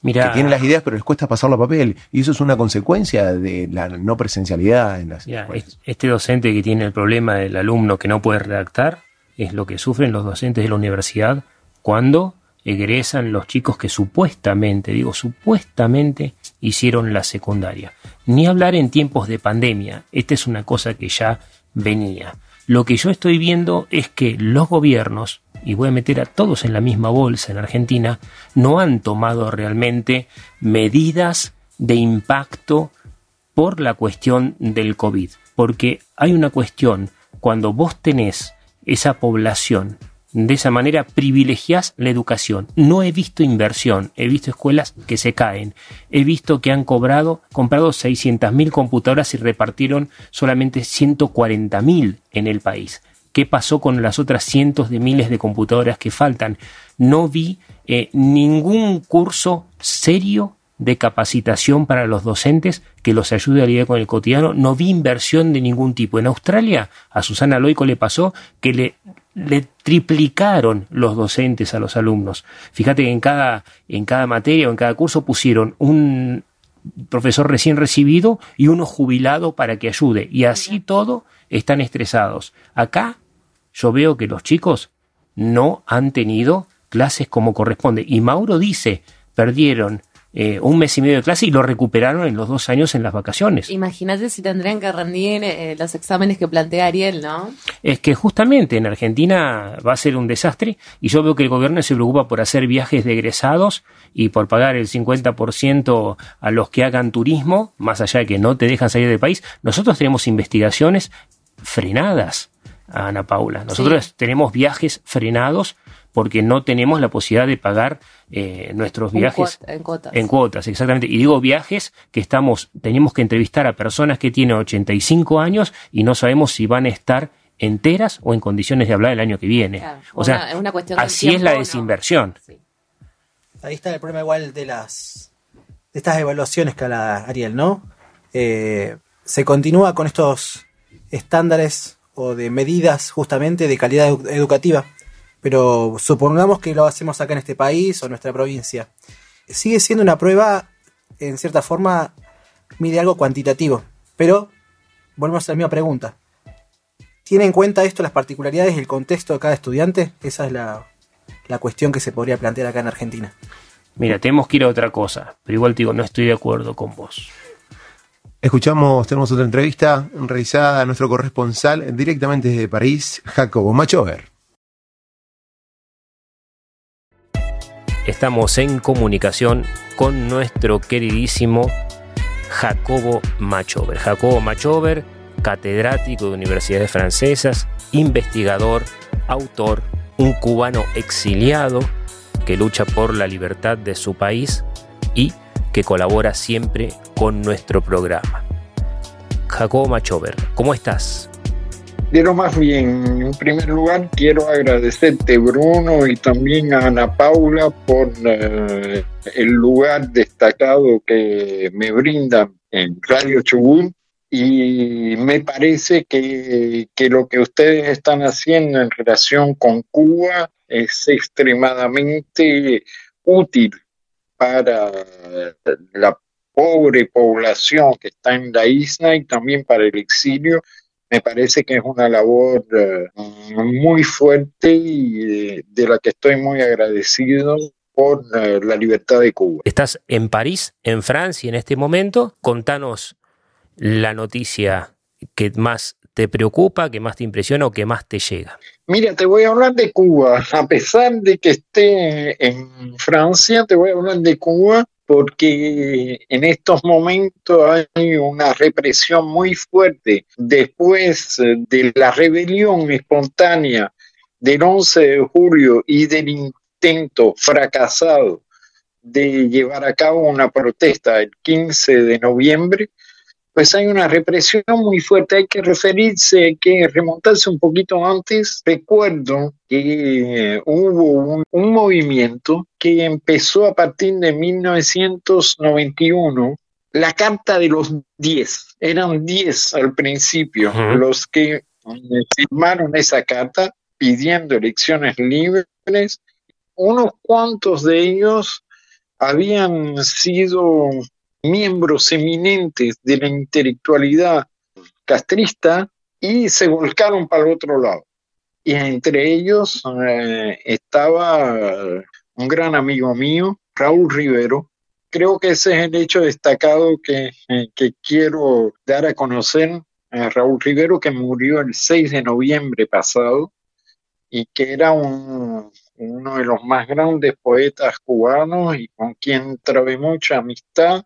Mira, Que tiene las ideas, pero les cuesta pasarlo a papel. Y eso es una consecuencia de la no presencialidad en las Mira, este docente que tiene el problema del alumno que no puede redactar, es lo que sufren los docentes de la universidad cuando egresan los chicos que supuestamente, digo supuestamente, hicieron la secundaria. Ni hablar en tiempos de pandemia, esta es una cosa que ya venía. Lo que yo estoy viendo es que los gobiernos, y voy a meter a todos en la misma bolsa en Argentina, no han tomado realmente medidas de impacto por la cuestión del COVID. Porque hay una cuestión, cuando vos tenés esa población de esa manera privilegias la educación. No he visto inversión, he visto escuelas que se caen, he visto que han cobrado, comprado 600.000 computadoras y repartieron solamente 140.000 en el país. ¿Qué pasó con las otras cientos de miles de computadoras que faltan? No vi eh, ningún curso serio de capacitación para los docentes que los ayude a lidiar con el cotidiano. No vi inversión de ningún tipo. En Australia, a Susana Loico le pasó que le le triplicaron los docentes a los alumnos. Fíjate que en cada, en cada materia o en cada curso pusieron un profesor recién recibido y uno jubilado para que ayude. Y así todo están estresados. Acá yo veo que los chicos no han tenido clases como corresponde. Y Mauro dice, perdieron eh, un mes y medio de clase y lo recuperaron en los dos años en las vacaciones. Imagínate si tendrían que rendir eh, los exámenes que plantea Ariel, ¿no? Es que justamente en Argentina va a ser un desastre y yo veo que el gobierno se preocupa por hacer viajes de egresados y por pagar el 50% a los que hagan turismo, más allá de que no te dejan salir del país. Nosotros tenemos investigaciones frenadas, Ana Paula. Nosotros tenemos viajes frenados porque no tenemos la posibilidad de pagar eh, nuestros viajes en cuotas. En cuotas, exactamente. Y digo viajes que estamos, tenemos que entrevistar a personas que tienen 85 años y no sabemos si van a estar enteras o en condiciones de hablar el año que viene. O sea, así es la desinversión. Ahí está el problema igual de las de estas evaluaciones que habla Ariel, ¿no? Eh, se continúa con estos estándares o de medidas justamente de calidad educativa pero supongamos que lo hacemos acá en este país o en nuestra provincia. Sigue siendo una prueba, en cierta forma, mide algo cuantitativo. Pero, volvemos a la misma pregunta. ¿Tiene en cuenta esto las particularidades y el contexto de cada estudiante? Esa es la, la cuestión que se podría plantear acá en Argentina. Mira, tenemos que ir a otra cosa, pero igual te digo, no estoy de acuerdo con vos. Escuchamos, tenemos otra entrevista realizada a nuestro corresponsal directamente desde París, Jacobo Machover. Estamos en comunicación con nuestro queridísimo Jacobo Machover. Jacobo Machover, catedrático de universidades francesas, investigador, autor, un cubano exiliado que lucha por la libertad de su país y que colabora siempre con nuestro programa. Jacobo Machover, ¿cómo estás? Quiero más bien, en primer lugar, quiero agradecerte, Bruno, y también a Ana Paula por eh, el lugar destacado que me brindan en Radio Chubut. Y me parece que, que lo que ustedes están haciendo en relación con Cuba es extremadamente útil para la pobre población que está en la isla y también para el exilio me parece que es una labor eh, muy fuerte y eh, de la que estoy muy agradecido por eh, la libertad de Cuba. Estás en París, en Francia, en este momento. Contanos la noticia que más te preocupa, que más te impresiona o que más te llega. Mira, te voy a hablar de Cuba. A pesar de que esté en Francia, te voy a hablar de Cuba porque en estos momentos hay una represión muy fuerte. Después de la rebelión espontánea del 11 de julio y del intento fracasado de llevar a cabo una protesta el 15 de noviembre, pues hay una represión muy fuerte. Hay que referirse, hay que remontarse un poquito antes. Recuerdo que hubo un, movimiento que empezó a partir de 1991 la carta de los 10. Eran 10 al principio los que firmaron esa carta pidiendo elecciones libres. Unos cuantos de ellos habían sido miembros eminentes de la intelectualidad castrista y se volcaron para el otro lado. Y entre ellos eh, estaba un gran amigo mío, Raúl Rivero. Creo que ese es el hecho destacado que, eh, que quiero dar a conocer a Raúl Rivero, que murió el 6 de noviembre pasado y que era un, uno de los más grandes poetas cubanos y con quien trabé mucha amistad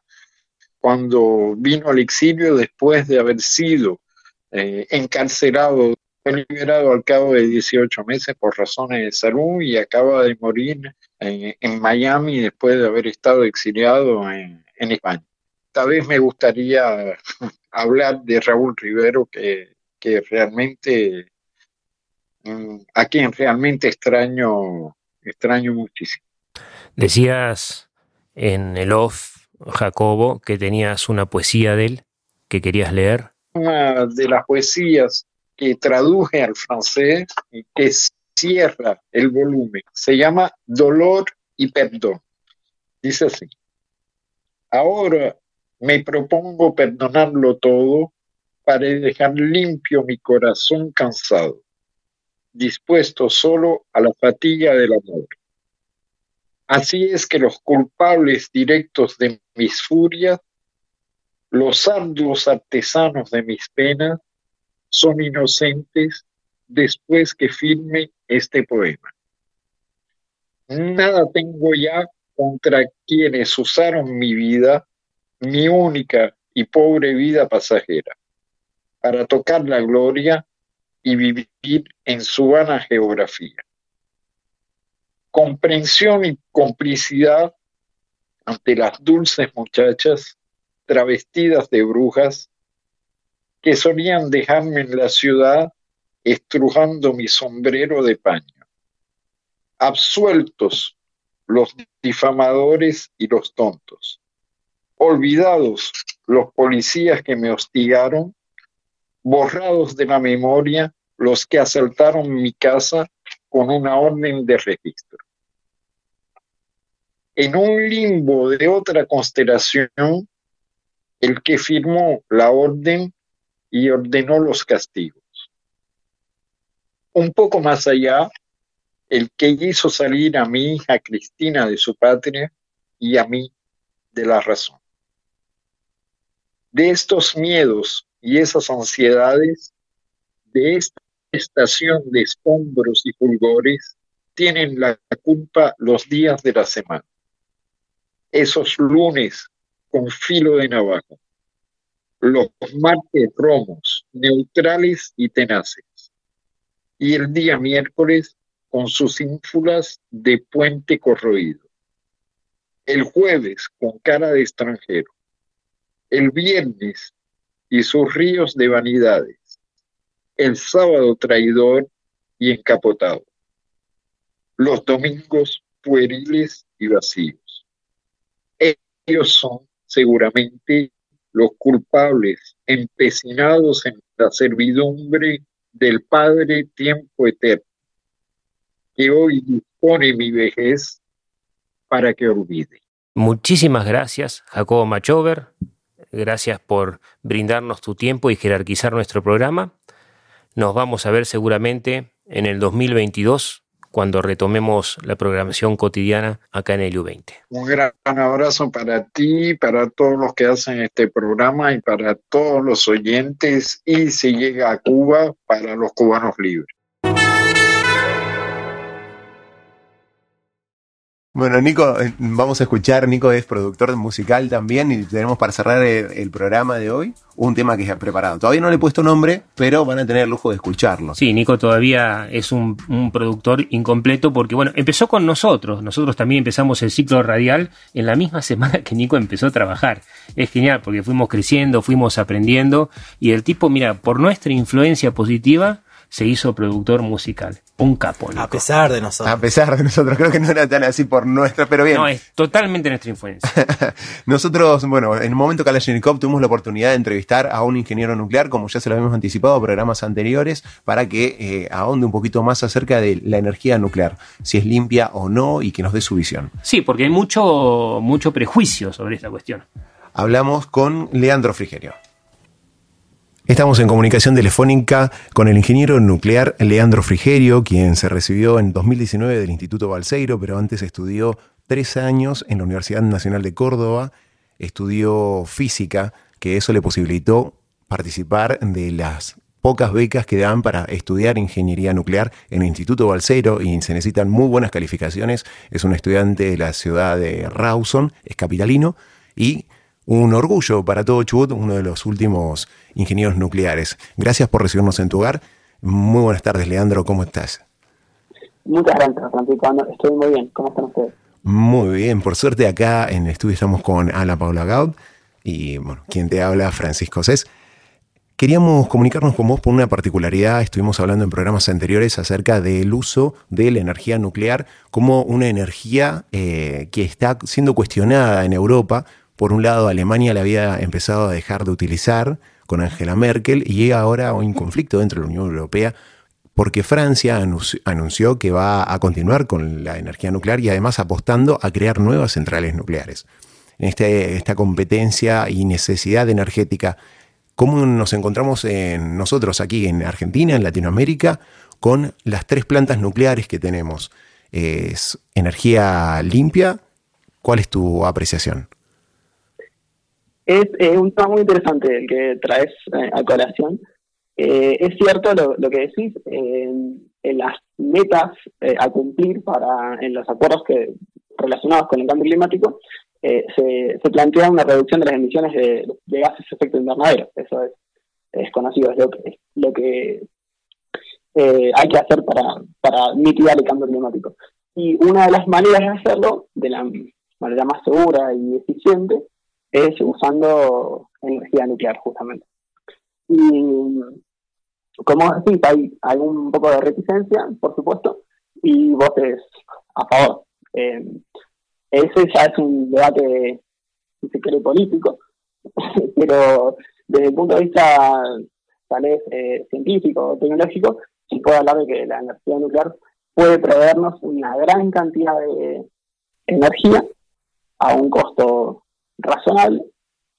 cuando vino al exilio después de haber sido eh, encarcelado, fue liberado al cabo de 18 meses por razones de salud y acaba de morir en, Miami después de haber estado exiliado en, España. Tal vez me gustaría (laughs) hablar de Raúl Rivero, que, que realmente, mm, a quien realmente extraño, extraño muchísimo. Decías en el off, Jacobo, que tenías una poesía de él que querías leer. Una de las poesías que traduje al francés y que cierra el volumen se llama Dolor y Perdón. Dice así. Ahora me propongo perdonarlo todo para dejar limpio mi corazón cansado, dispuesto solo a la fatiga del amor. Así es que los culpables directos de mis furias, los arduos artesanos de mis penas, son inocentes después que firme este poema. Nada tengo ya contra quienes usaron mi vida, mi única y pobre vida pasajera, para tocar la gloria y vivir en su vana geografía comprensión y complicidad ante las dulces muchachas travestidas de brujas que solían dejarme en la ciudad estrujando mi sombrero de paño. Absueltos los difamadores y los tontos. Olvidados los policías que me hostigaron, borrados de la memoria los que asaltaron mi casa con una orden de registro en un limbo de otra constelación, el que firmó la orden y ordenó los castigos. Un poco más allá, el que hizo salir a mi hija Cristina de su patria y a mí de la razón. De estos miedos y esas ansiedades, de esta estación de escombros y fulgores, tienen la culpa los días de la semana esos lunes con filo de navaja, los martes romos, neutrales y tenaces, y el día miércoles con sus ínfulas de puente corroído, el jueves con cara de extranjero, el viernes y sus ríos de vanidades, el sábado traidor y encapotado, los domingos pueriles y vacíos ellos son seguramente los culpables empecinados en la servidumbre del Padre tiempo eterno, que hoy dispone mi vejez para que olvide. Muchísimas gracias, Jacobo Machover. Gracias por brindarnos tu tiempo y jerarquizar nuestro programa. Nos vamos a ver seguramente en el 2022 cuando retomemos la programación cotidiana acá en el U20. Un gran abrazo para ti, para todos los que hacen este programa y para todos los oyentes y si llega a Cuba para los cubanos libres. Bueno, Nico, eh, vamos a escuchar, Nico es productor musical también y tenemos para cerrar el, el, programa de hoy un tema que ha preparado. Todavía no le he puesto nombre, pero van a tener el lujo de escucharlo. Sí, Nico todavía es un productor incompleto porque, bueno, empezó con nosotros. Nosotros también empezamos el ciclo radial en la misma (laughs) semana que Nico empezó a trabajar. Es genial porque fuimos creciendo, fuimos aprendiendo y el tipo, mira, por nuestra influencia positiva, se hizo productor musical. Un capo. Nico. A pesar de nosotros. A pesar de nosotros. Creo que no era tan así por nuestra, pero bien. No, es totalmente nuestra influencia. (laughs) nosotros, bueno, en un momento Kalashnikov tuvimos la oportunidad de entrevistar a un ingeniero nuclear, como ya se lo habíamos anticipado a programas anteriores, para que eh, ahonde un poquito más acerca de la energía nuclear, si es limpia o no y que nos dé su visión. Sí, porque hay mucho, mucho prejuicio sobre esta cuestión. Hablamos con Leandro Frigerio. Estamos en comunicación telefónica con el ingeniero nuclear Leandro Frigerio, quien se recibió en 2019 del Instituto Balseiro, pero antes estudió tres años en la Universidad Nacional de Córdoba, estudió física, que eso le posibilitó participar de las pocas becas que dan para estudiar ingeniería nuclear en el Instituto Balseiro y se necesitan muy buenas calificaciones. Es un estudiante de la ciudad de Rawson, es capitalino y un orgullo para todo Chubut, uno de los últimos ingenieros nucleares. Gracias por recibirnos en tu hogar. Muy buenas tardes, Leandro, ¿cómo estás? Muchas gracias, Francisco. Estoy muy bien. ¿Cómo están ustedes? Muy bien, por suerte acá en el estudio estamos con Ana Paula Gaud y bueno, quien te habla, Francisco Cés. Queríamos comunicarnos con vos por una particularidad, estuvimos hablando en programas anteriores acerca del uso de la energía nuclear como una energía eh, que está siendo cuestionada en Europa por un lado, Alemania la había empezado a dejar de utilizar con Angela Merkel y ahora hay un conflicto dentro de la Unión Europea porque Francia anunció que va a continuar con la energía nuclear y además apostando a crear nuevas centrales nucleares. En este, esta competencia y necesidad energética, ¿cómo nos encontramos en nosotros aquí en Argentina, en Latinoamérica, con las tres plantas nucleares que tenemos? ¿Es energía limpia? ¿Cuál es tu apreciación? Es un tema muy interesante el que traes eh, a colación. Eh, es cierto lo, que decís, en las metas eh, a cumplir para en los acuerdos que relacionados con el cambio climático, se, plantea una reducción de las emisiones de, gases de efecto invernadero. Eso es, conocido, es lo que, lo que hay que hacer para, para mitigar el cambio climático. Y una de las maneras de hacerlo, de la manera más segura y eficiente, es usando energía nuclear justamente. Y como decís, hay, hay un poco de reticencia, por supuesto, y voces a favor. Eh, ese ya es un debate, si se quiere, político, (laughs) pero desde el punto de vista tal vez eh, científico o tecnológico, se puede hablar de que la energía nuclear puede proveernos una gran cantidad de energía a un costo razonable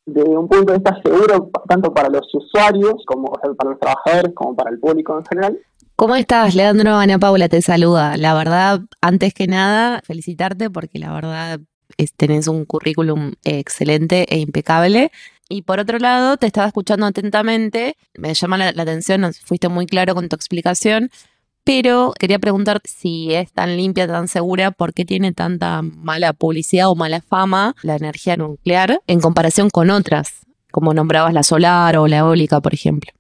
de un punto de vista seguro tanto para los usuarios como para los trabajadores como para el público en general. ¿Cómo estás, Leandro? Ana Paula te saluda. La verdad, antes que nada, felicitarte porque la verdad es, tenés un currículum excelente e impecable. Y por otro lado, te estaba escuchando atentamente, me llama la, la atención, fuiste muy claro con tu explicación pero quería preguntar si es tan limpia, tan segura, ¿por qué tiene tanta mala publicidad o mala fama la energía nuclear en comparación con otras, como nombrabas la solar o la eólica, por ejemplo?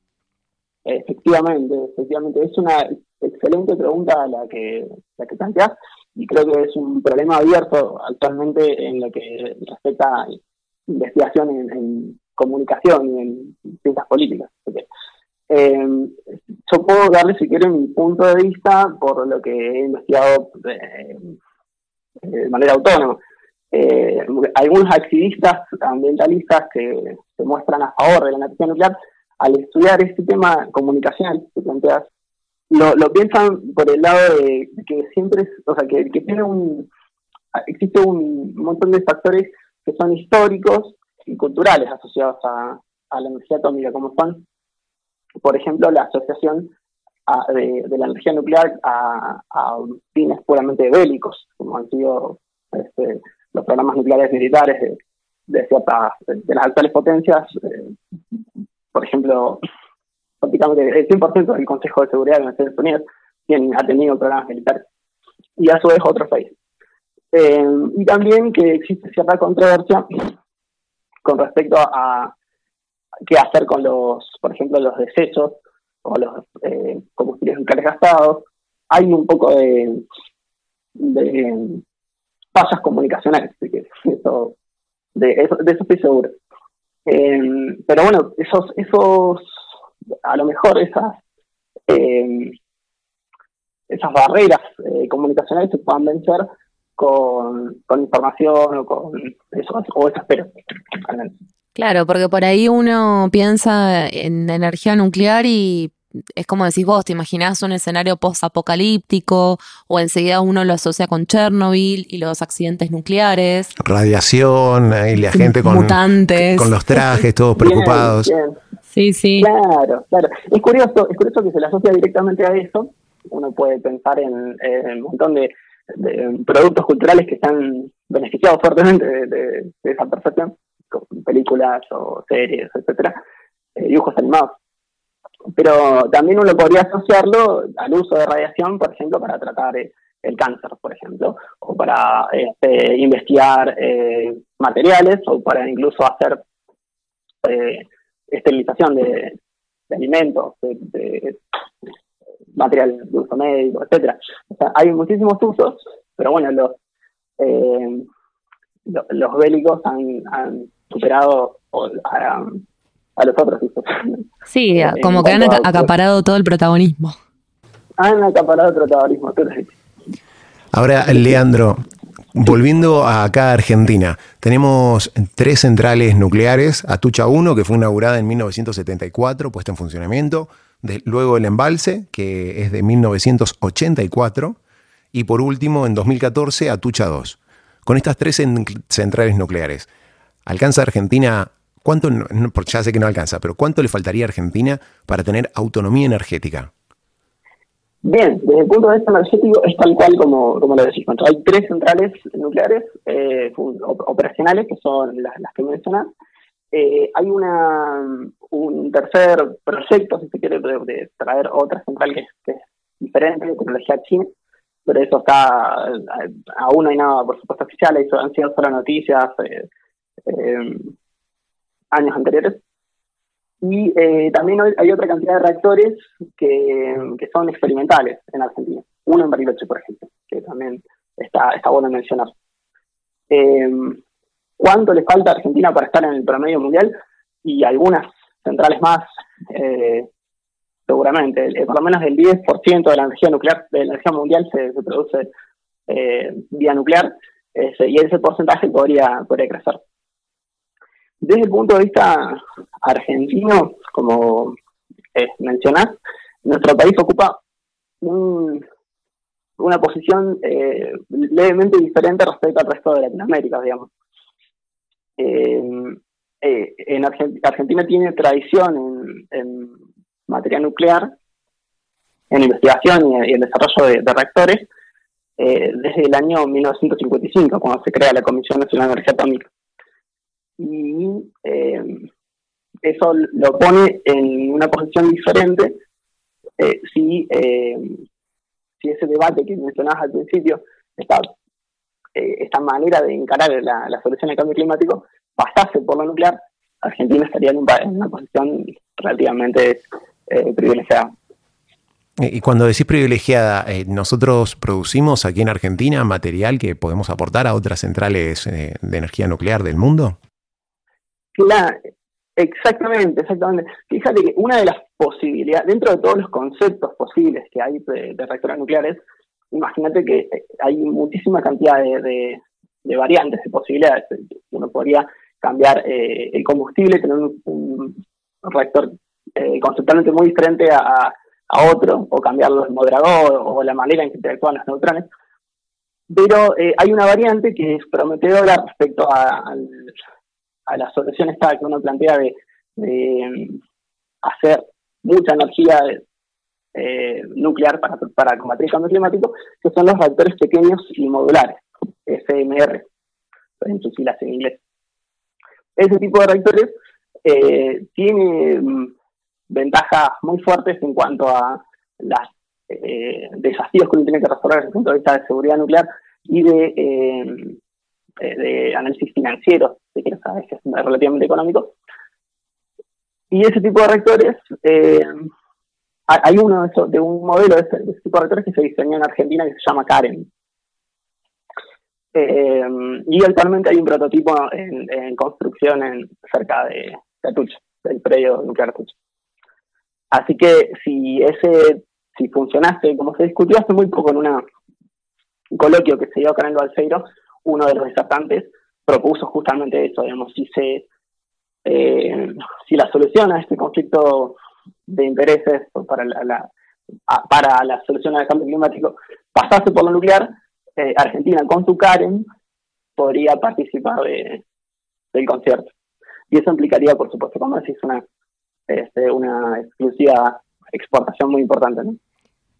Efectivamente, efectivamente. Es una excelente pregunta la que, la que planteas y creo que es un problema abierto actualmente en lo que respecta a investigación en, comunicación y en ciencias políticas. Eh, yo puedo darle, si quieren, mi punto de vista por lo que he investigado eh, de manera autónoma. Eh, algunos activistas ambientalistas que se muestran a favor de la energía nuclear, al estudiar este tema comunicacional que planteas, lo, piensan por el lado de que siempre, es, o sea, que, que tiene un, existe un montón de factores que son históricos y culturales asociados a, a la energía atómica, como son por ejemplo, la asociación de, la energía nuclear a, fines puramente bélicos, como han sido este, los programas nucleares militares de, ciertas, de, las actuales potencias. Eh, por ejemplo, prácticamente el 100% del Consejo de Seguridad de las Naciones Unidas ha tenido programas militares, y a su vez otros países. Eh, y también que existe cierta controversia con respecto a qué hacer con los, por ejemplo, los desechos o los eh, combustibles nucleares gastados. Hay un poco de, de fallas comunicacionales, (laughs) eso, de, eso, de eso estoy seguro. Eh, pero bueno, esos, esos, a lo mejor esas, eh, esas barreras eh, comunicacionales se puedan vencer con, con información o con eso, o eso espero. Claro, porque por ahí uno piensa en energía nuclear y es como decís vos, te imaginás un escenario post-apocalíptico o enseguida uno lo asocia con Chernobyl y los accidentes nucleares. Radiación y la gente con, Mutantes. con los trajes, todos preocupados. Sí, sí. Claro, claro. Es curioso, es curioso que se le asocia directamente a eso. Uno puede pensar en, en un montón de, de productos culturales que están beneficiados fuertemente de, de- de esa percepción, películas o series, etcétera, eh, dibujos animados. Pero también uno podría asociarlo al uso de radiación, por ejemplo, para tratar eh, el cáncer, por ejemplo, o para este, investigar eh, materiales, o para incluso hacer eh, esterilización de, alimentos, de, de material de uso médico, etcétera. Hay muchísimos usos, pero bueno, los eh, lo- los bélicos han, han superado a, a los otros usos. Sí, (laughs) como que han a- acaparado todo el protagonismo. Han acaparado el protagonismo. Ahora, Leandro, volviendo acá a Argentina, tenemos tres centrales nucleares, Atucha 1, que fue inaugurada en 1974, puesta en funcionamiento, de- luego el embalse, que es de 1984, y por último, en 2014, Atucha 2. Con estas tres cen- centrales nucleares, ¿alcanza Argentina, cuánto, no- ya sé que no alcanza, pero cuánto le faltaría a Argentina para tener autonomía energética? Bien, desde el punto de vista energético es tal cual como, como lo decís. Cuando Hay tres centrales nucleares eh, operacionales, que son las, las que mencionas. Eh, hay una, un tercer proyecto, si se quiere, de, traer otra central que, que es diferente, de tecnología china, pero eso está, eh, aún no hay nada, por supuesto, oficial, eso han sido solo noticias eh, eh, años anteriores. Y eh, también hay, otra cantidad de reactores que, que son experimentales en Argentina. Uno en Bariloche, por ejemplo, que también está, está bueno mencionar. Eh, ¿Cuánto le falta a Argentina para estar en el promedio mundial? Y algunas centrales más, eh, seguramente. Eh, por lo menos el 10% de la energía nuclear, de la energía mundial se, se produce vía nuclear, y ese porcentaje podría, podría crecer. Desde el punto de vista argentino, como eh, mencionás, nuestro país ocupa un- una posición eh, levemente diferente respecto al resto de Latinoamérica, digamos. Eh, eh, en Argen- Argentina tiene tradición en, en materia nuclear, en investigación y, el desarrollo de, de reactores, eh, desde el año 1955, cuando se crea la Comisión Nacional de Energía Atómica y eh, eso lo pone en una posición diferente eh, si, eh, si ese debate que mencionabas al principio, esta, eh, esta manera de encarar la, la solución al cambio climático, pasase por lo nuclear, Argentina estaría en, una posición relativamente privilegiada. Y cuando decís privilegiada, nosotros producimos aquí en Argentina material que podemos aportar a otras centrales de energía nuclear del mundo. Exactamente, exactamente. Fíjate que una de las posibilidades, dentro de todos los conceptos posibles que hay de, reactores nucleares, imagínate que eh, hay muchísima cantidad de, variantes, de posibilidades. Uno podría cambiar eh, el combustible, tener un, reactor eh, conceptualmente muy diferente a, otro, o cambiarlo el moderador, o la manera en que interactúan los neutrones. Pero hay una variante que es prometedora respecto a, al- a la solución esta que uno plantea de, mm, hacer mucha energía eh, nuclear para, combatir el cambio climático, que son los reactores pequeños y modulares, SMR, en sus siglas en inglés. Ese tipo de reactores eh, tiene mm, ventajas muy fuertes en cuanto a los desafíos que uno tiene que resolver desde el punto de vista de seguridad nuclear y de, eh, eh, de análisis financiero, si quieres saber, que es relativamente económico. Y ese tipo de reactores, eh, hay uno de, esos- de un modelo de ese, de ese tipo de reactores que se diseñó en Argentina que se llama Karen. Eh, y actualmente hay un prototipo en, en construcción en, cerca de, Atucha, del predio nuclear Atucha. Así que si ese, si funcionase, como se discutió hace muy poco en una, un coloquio que se dio acá en el Balseiro, uno de los disertantes propuso justamente eso, digamos, si se eh, si la solución a este conflicto de intereses para la, para la solución al cambio climático pasase por lo nuclear, eh, Argentina con su Karen podría participar de- del concierto. Y eso implicaría, por supuesto, como decís, una este, una exclusiva exportación muy importante. ¿no?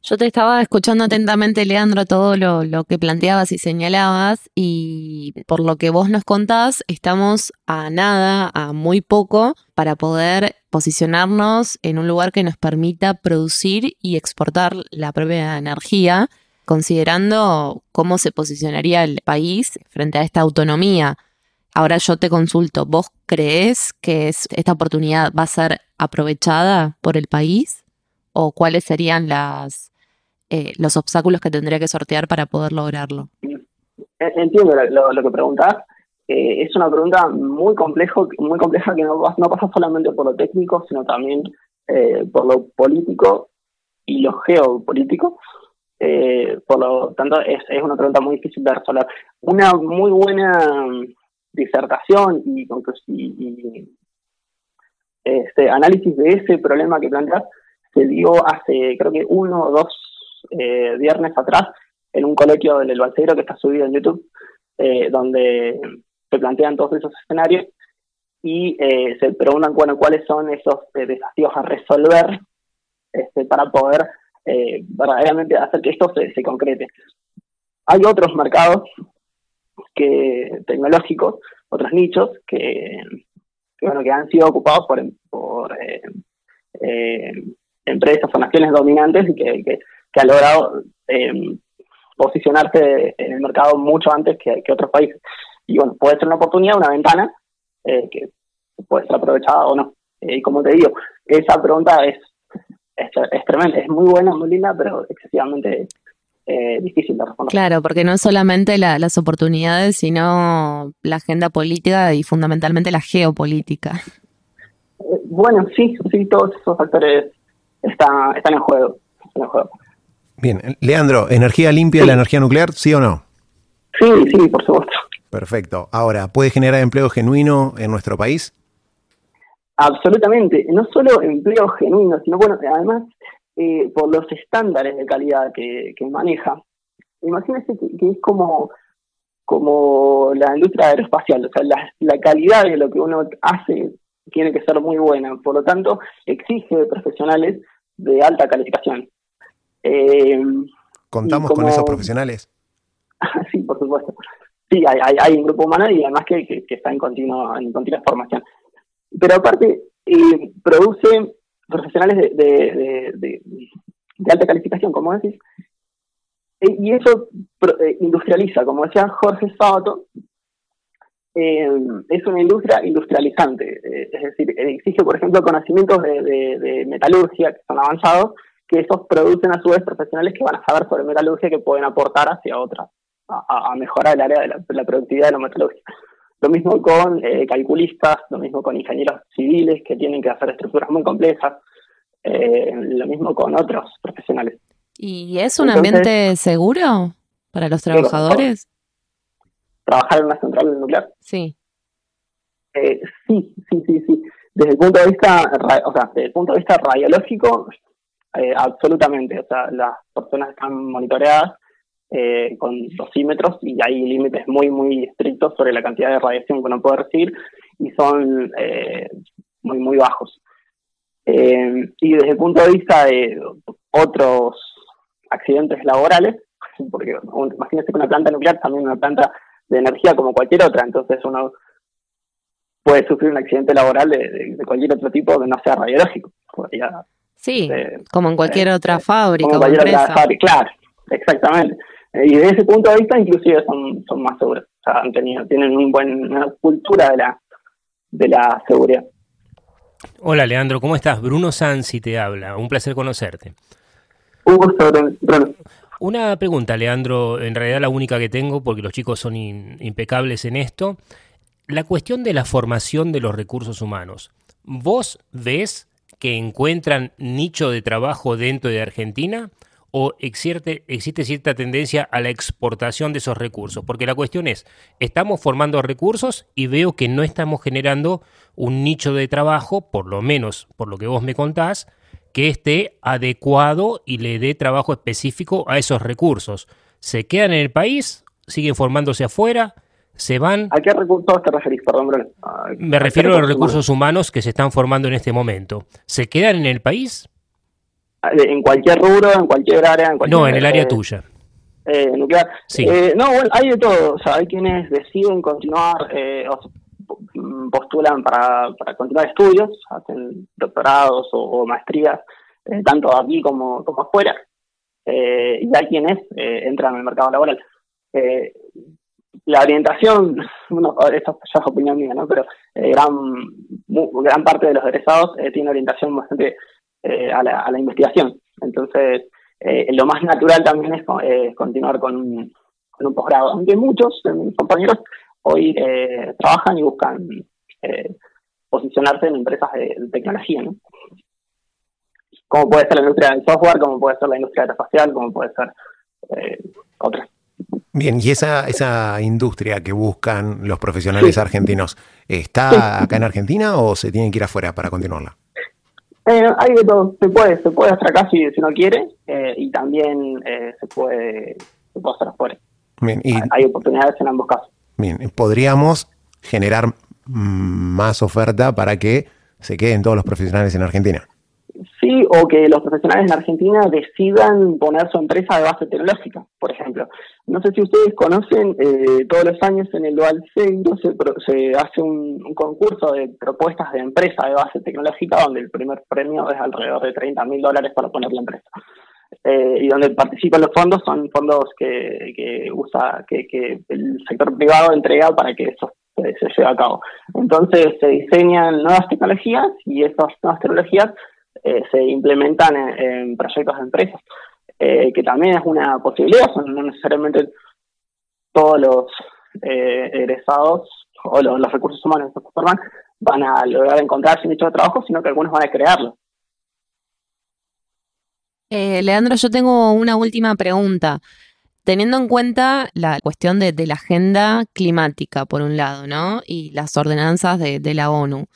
Yo te estaba escuchando atentamente, Leandro, todo lo, que planteabas y señalabas, y por lo que vos nos contás, estamos a nada, a muy poco, para poder posicionarnos en un lugar que nos permita producir y exportar la propia energía, considerando cómo se posicionaría el país frente a esta autonomía. Ahora yo te consulto, ¿vos crees que esta oportunidad va a ser aprovechada por el país? ¿O cuáles serían las, eh, los obstáculos que tendría que sortear para poder lograrlo? Entiendo lo, que preguntas. Eh, es una pregunta muy, complejo, muy compleja que no, no pasa solamente por lo técnico, sino también eh, por lo político y lo geopolítico. Eh, por lo tanto, es, es una pregunta muy difícil de resolver. Una muy buena disertación y, y, este análisis de ese problema que planteas se dio hace creo que uno o dos eh, viernes atrás en un colegio del Balseiro que está subido en YouTube, eh, donde se plantean todos esos escenarios y eh, se preguntan bueno, cuáles son esos eh, desafíos a resolver este, para poder eh, verdaderamente hacer que esto se, concrete. Hay otros mercados que tecnológicos, otros nichos que, bueno que han sido ocupados por, por eh, empresas o naciones dominantes y que, que han logrado eh, posicionarse en el mercado mucho antes que, que, otros países. Y bueno, puede ser una oportunidad, una ventana eh, que puede ser aprovechada o no. Eh, y como te digo, esa pregunta es, es, es tremenda, es muy buena, muy linda, pero excesivamente eh, difícil de responder. Claro, porque no es solamente la, las oportunidades, sino la agenda política y fundamentalmente la geopolítica. Eh, bueno, sí, sí, todos esos factores están, están en juego. Están en juego. Bien, Leandro, ¿energía limpia sí. la energía nuclear, sí o no? Sí, sí, por supuesto. Perfecto. Ahora, ¿puede generar empleo genuino en nuestro país? Absolutamente. No solo empleo genuino, sino, bueno, además eh, por los estándares de calidad que, que maneja. Imagínense que, que, es como, como la industria aeroespacial, o sea, la, la, calidad de lo que uno hace tiene que ser muy buena, por lo tanto, exige profesionales de alta calificación. Eh, ¿Contamos como... con esos profesionales? (laughs) sí, por supuesto. Sí, hay, hay, hay, un grupo humano y además que, que, que está en continua, en continua formación. Pero aparte, eh, produce profesionales de, de, de, de, alta calificación, como decís, e, y eso eh, industrializa, como decía Jorge Sabato, eh, es una industria industrializante, eh, es decir, exige, por ejemplo, conocimientos de, metalurgia que son avanzados, que esos producen a su vez profesionales que van a saber sobre metalurgia que pueden aportar hacia otra, a, a mejorar el área de la, la productividad de la metalurgia. Lo mismo con eh, calculistas, lo mismo con ingenieros civiles que tienen que hacer estructuras muy complejas, eh, lo mismo con otros profesionales. ¿Y es un Entonces, ambiente seguro para los trabajadores? ¿Trabajar en una central nuclear? Sí. Eh, sí, sí, sí, sí. Desde el punto de vista, o sea, desde el punto de vista radiológico, eh, absolutamente. O sea, las personas están monitoreadas eh, con dosímetros y hay límites muy, muy estrictos sobre la cantidad de radiación que uno puede recibir y son eh, muy, muy bajos. Eh, y desde el punto de vista de otros accidentes laborales, (laughs) porque imagínense que una planta nuclear también una planta de energía como cualquier otra, entonces uno puede sufrir un accidente laboral de, cualquier otro tipo que no sea radiológico. Sí, eh, como en cualquier otra fábrica como cualquier otra fábrica, claro, exactamente. Y desde ese punto de vista, inclusive son, son más seguros. O sea, han tenido, tienen un buen, una cultura de la, de la seguridad. Hola, Leandro, ¿cómo estás? Bruno Sansi te habla. Un placer conocerte. Un gusto, Bruno. Una pregunta, Leandro, en realidad la única que tengo, porque los chicos son in, impecables en esto. La cuestión de la formación de los recursos humanos. ¿Vos ves que encuentran nicho de trabajo dentro de Argentina? o existe, cierta tendencia a la exportación de esos recursos? Porque la cuestión es, estamos formando recursos y veo que no estamos generando un nicho de trabajo, por lo menos por lo que vos me contás, que esté adecuado y le dé trabajo específico a esos recursos. ¿Se quedan en el país? ¿Siguen formándose afuera? Se van... ¿A qué recursos te referís? Perdón, Bruno. Me refiero a los recursos humanos que se están formando en este momento. ¿Se quedan en el país? En cualquier rubro, en cualquier área. En cualquier, no, en el área eh, tuya. Eh, nuclear. Sí. Eh, no, bueno, hay de todo. O sea, hay quienes deciden continuar eh, o mm, postulan para, para continuar estudios, hacen doctorados o, o maestrías, eh, tanto aquí como, como afuera. Y hay quienes entran en el mercado laboral. Eh, la orientación, bueno, esto ya es opinión mía, ¿no? Pero eh, gran, gran parte de los egresados eh, tiene orientación bastante eh, a, la, a la investigación. Entonces, lo más natural también es co- continuar con un, con un posgrado. Aunque muchos de mis compañeros hoy trabajan y buscan posicionarse en empresas de, tecnología, ¿no? Como puede ser la industria del software, como puede ser la industria aeroespacial, como puede ser otras. Bien, y esa, esa industria que buscan los profesionales argentinos, ¿está acá en Argentina o se tienen que ir afuera para continuarla? Eh, hay de todo, se puede, se puede hacer acá si, si uno quiere, eh, y también eh, se puede, se puede hacer afuera. Bien, y Hay oportunidades en ambos casos. bien, podríamos generar mm, más oferta para que se queden todos los profesionales en Argentina. Sí, o que los profesionales en Argentina decidan poner su empresa de base tecnológica, por ejemplo. No sé si ustedes conocen, eh, todos los años en el Dual Centro se, se hace un, un concurso de propuestas de empresa de base tecnológica donde el primer premio es alrededor de 30 mil dólares para poner la empresa. Eh, y donde participan los fondos son fondos que, que usa que, que el sector privado entrega para que eso eh, se lleve a cabo. Entonces se diseñan nuevas tecnologías y esas nuevas tecnologías eh, se implementan en, en proyectos de empresas, eh, que también es una posibilidad, son no necesariamente todos los eh, egresados o los, recursos humanos que se forman van a lograr encontrar su nicho de trabajo, sino que algunos van a crearlo. Leandro, yo tengo una última pregunta. Teniendo en cuenta la cuestión de, la agenda climática, por un lado, ¿no? Y las ordenanzas de, de la ONU.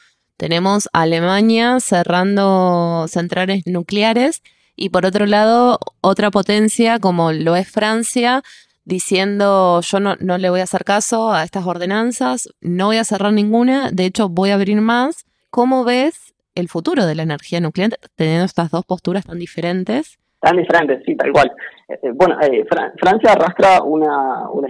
Tenemos Alemania cerrando centrales nucleares y por otro lado otra potencia como lo es Francia diciendo yo no, no le voy a hacer caso a estas ordenanzas, no voy a cerrar ninguna, de hecho voy a abrir más. ¿Cómo ves el futuro de la energía nuclear teniendo estas dos posturas tan diferentes? Tan diferentes, sí, tal cual. Eh, eh, bueno, eh, Fran- Francia arrastra una, una,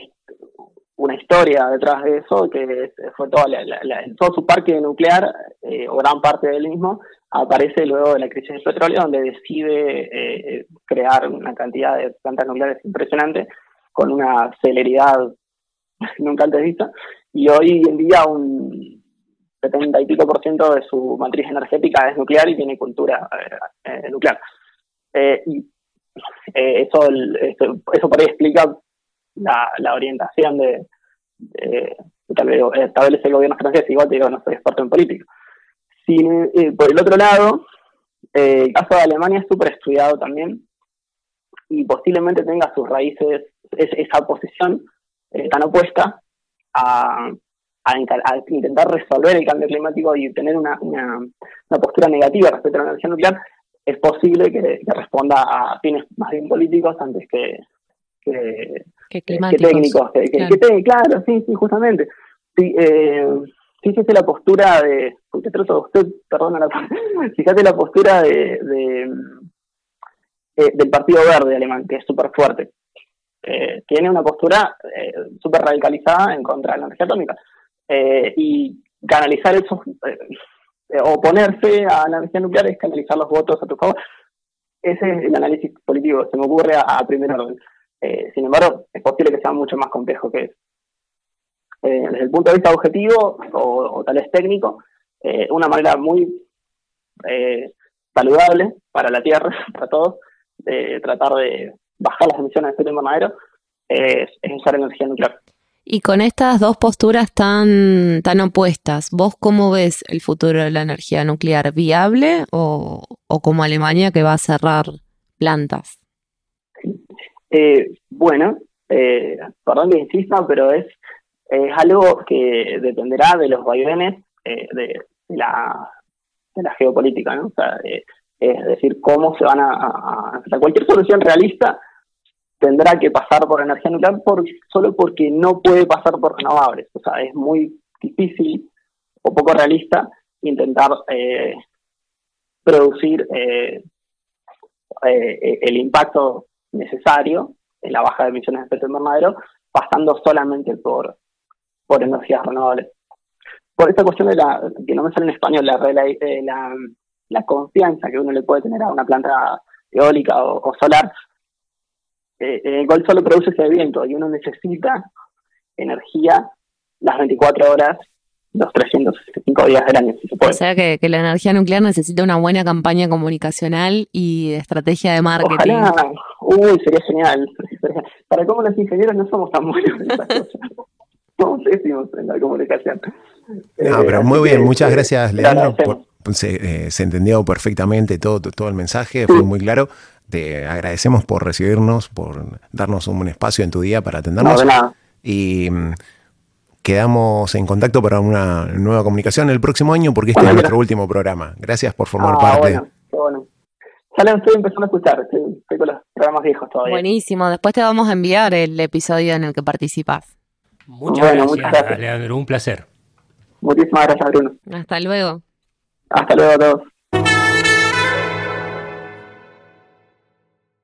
una historia detrás de eso, que fue toda la- todo su parque nuclear, eh, o gran parte del mismo, aparece luego de la crisis del petróleo, donde decide eh, crear una cantidad de plantas nucleares impresionante, con una celeridad (laughs) nunca antes vista, y hoy en día un 70 y pico por ciento de su matriz energética es nuclear y tiene cultura eh, eh, nuclear. Eh, y eso, eso, por ahí la, la orientación de, de- tal vez establece el gobierno francés, igual te digo, no soy experto en política. Sin, eh, por el otro lado, eh, el caso de Alemania es súper estudiado también y posiblemente tenga sus raíces, es- esa posición eh, tan opuesta a, a a intentar resolver el cambio climático y tener una, una, una postura negativa respecto a la energía nuclear, es posible que, que responda a fines más bien políticos antes que, que, Que que climáticos. técnicos. Que, que- Claro. que te- claro, sí, sí, justamente. Sí, eh, fíjese la postura de. Usted trato usted, perdona la (laughs) Fíjate la postura de, de, eh, del Partido Verde alemán, que es súper fuerte. Eh, tiene una postura eh, súper radicalizada en contra de la energía atómica. Eh, y canalizar esos. eh, eh, oponerse a la energía nuclear es canalizar los votos a tu favor. Ese es el análisis político se me ocurre a, a primer orden. Eh, sin embargo, es posible que sea mucho más complejo que eso. Eh, desde el punto de vista objetivo o, tal vez técnico, eh, una manera muy saludable para la Tierra, (laughs) para todos, de tratar de bajar las emisiones de efecto invernadero, es, es usar energía nuclear. Y con estas dos posturas tan, tan opuestas, ¿vos cómo ves el futuro de la energía nuclear? ¿Viable o, o como Alemania que va a cerrar plantas? Eh, bueno, eh, perdón que insista, pero es, es algo que dependerá de los vaivenes eh, de, la, de la geopolítica, eh, es decir, cómo se van a, a- a- cualquier solución realista tendrá que pasar por energía nuclear por, solo porque no puede pasar por renovables. O sea, es muy difícil o poco realista intentar eh, producir eh, eh, el impacto necesario en la baja de emisiones de efecto invernadero pasando solamente por, por energías renovables. Por esta cuestión de la, que no me sale en español, la, la, la confianza que uno le puede tener a una planta eólica o, solar, eh, el Gol solo produce ese viento y uno necesita energía las 24 horas los 365 días del año, si se puede. O sea que, la energía nuclear necesita una buena campaña comunicacional y estrategia de marketing. Ojalá, uy, sería genial. Para cómo los ingenieros no somos tan buenos en esas cosas. Somos pésimos en la comunicación. No, pero muy bien, muchas gracias, Leandro. se, eh, se, entendió perfectamente todo, todo el mensaje, fue muy claro. Te agradecemos por recibirnos, por darnos un espacio en tu día para atendernos. No, de nada. Y mm, quedamos en contacto para una nueva comunicación el próximo año porque este es nuestro último programa. Gracias por formar ah, parte. Bueno, bueno. Ya estoy empezando a escuchar, estoy, con los programas viejos todavía. Buenísimo, después te vamos a enviar el episodio en el que participas. Muchas, gracias, Leandro, un placer. Muchísimas gracias, Bruno. Hasta luego. Hasta luego a todos.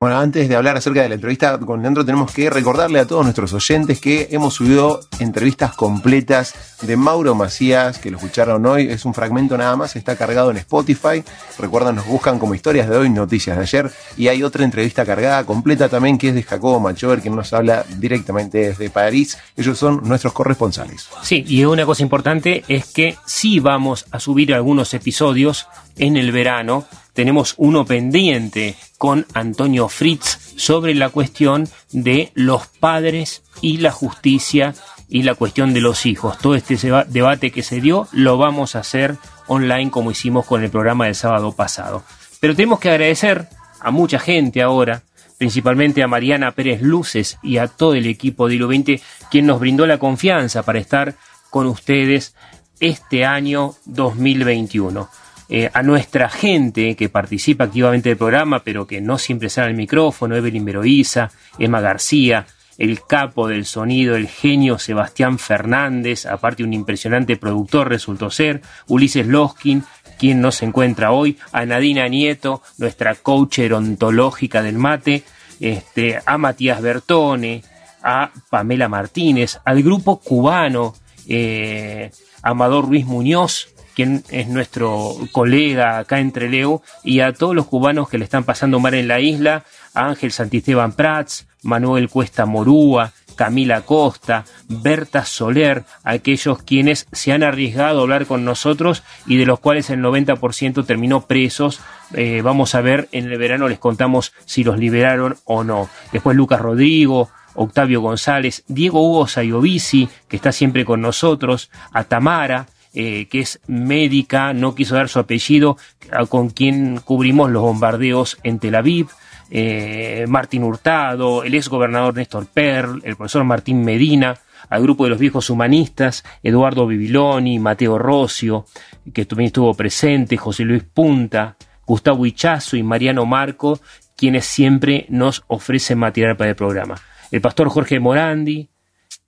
Bueno, antes de hablar acerca de la entrevista con Leandro, tenemos que recordarle a todos nuestros oyentes que hemos subido entrevistas completas de Mauro Macías, que lo escucharon hoy. Es un fragmento nada más, está cargado en Spotify. Recuerdan, nos buscan como historias de hoy, noticias de ayer. Y hay otra entrevista cargada completa también, que es de Jacobo Machover, que nos habla directamente desde París. Ellos son nuestros corresponsales. Sí, y una cosa importante es que sí vamos a subir algunos episodios en el verano tenemos uno pendiente con Antonio Fritz sobre la cuestión de los padres y la justicia y la cuestión de los hijos. Todo este debate que se dio lo vamos a hacer online como hicimos con el programa del sábado pasado. Pero tenemos que agradecer a mucha gente ahora, principalmente a Mariana Pérez Luces y a todo el equipo de Hilo 20, quien nos brindó la confianza para estar con ustedes este año 2021. Eh, a nuestra gente que participa activamente del programa, pero que no siempre sale al micrófono, Evelyn Veroiza, Emma García, el capo del sonido, el genio Sebastián Fernández, aparte un impresionante productor resultó ser, Ulises Loskin, quien nos encuentra hoy, a Nadina Nieto, nuestra coach ontológica del mate, este, a Matías Bertone, a Pamela Martínez, al grupo cubano, eh, Amador Ruiz Muñoz, quien es nuestro colega acá en Trelew, y a todos los cubanos que le están pasando mal en la isla, a Ángel Santisteban Prats, Manuel Cuesta Morúa, Camila Costa, Berta Soler, aquellos quienes se han arriesgado a hablar con nosotros y de los cuales el 90% terminó presos. Eh, vamos a ver, en el verano les contamos si los liberaron o no. Después Lucas Rodrigo, Octavio González, Diego Hugo Sayovici, que está siempre con nosotros, a Tamara, eh, que es médica, no quiso dar su apellido, con quien cubrimos los bombardeos en Tel Aviv, eh, Martín Hurtado, el ex gobernador Néstor Perl, el profesor Martín Medina, al grupo de los viejos humanistas, Eduardo Bibiloni, Mateo Rocio, que también estuvo presente, José Luis Punta, Gustavo Hichazo y Mariano Marco, quienes siempre nos ofrecen material para el programa. El pastor Jorge Morandi,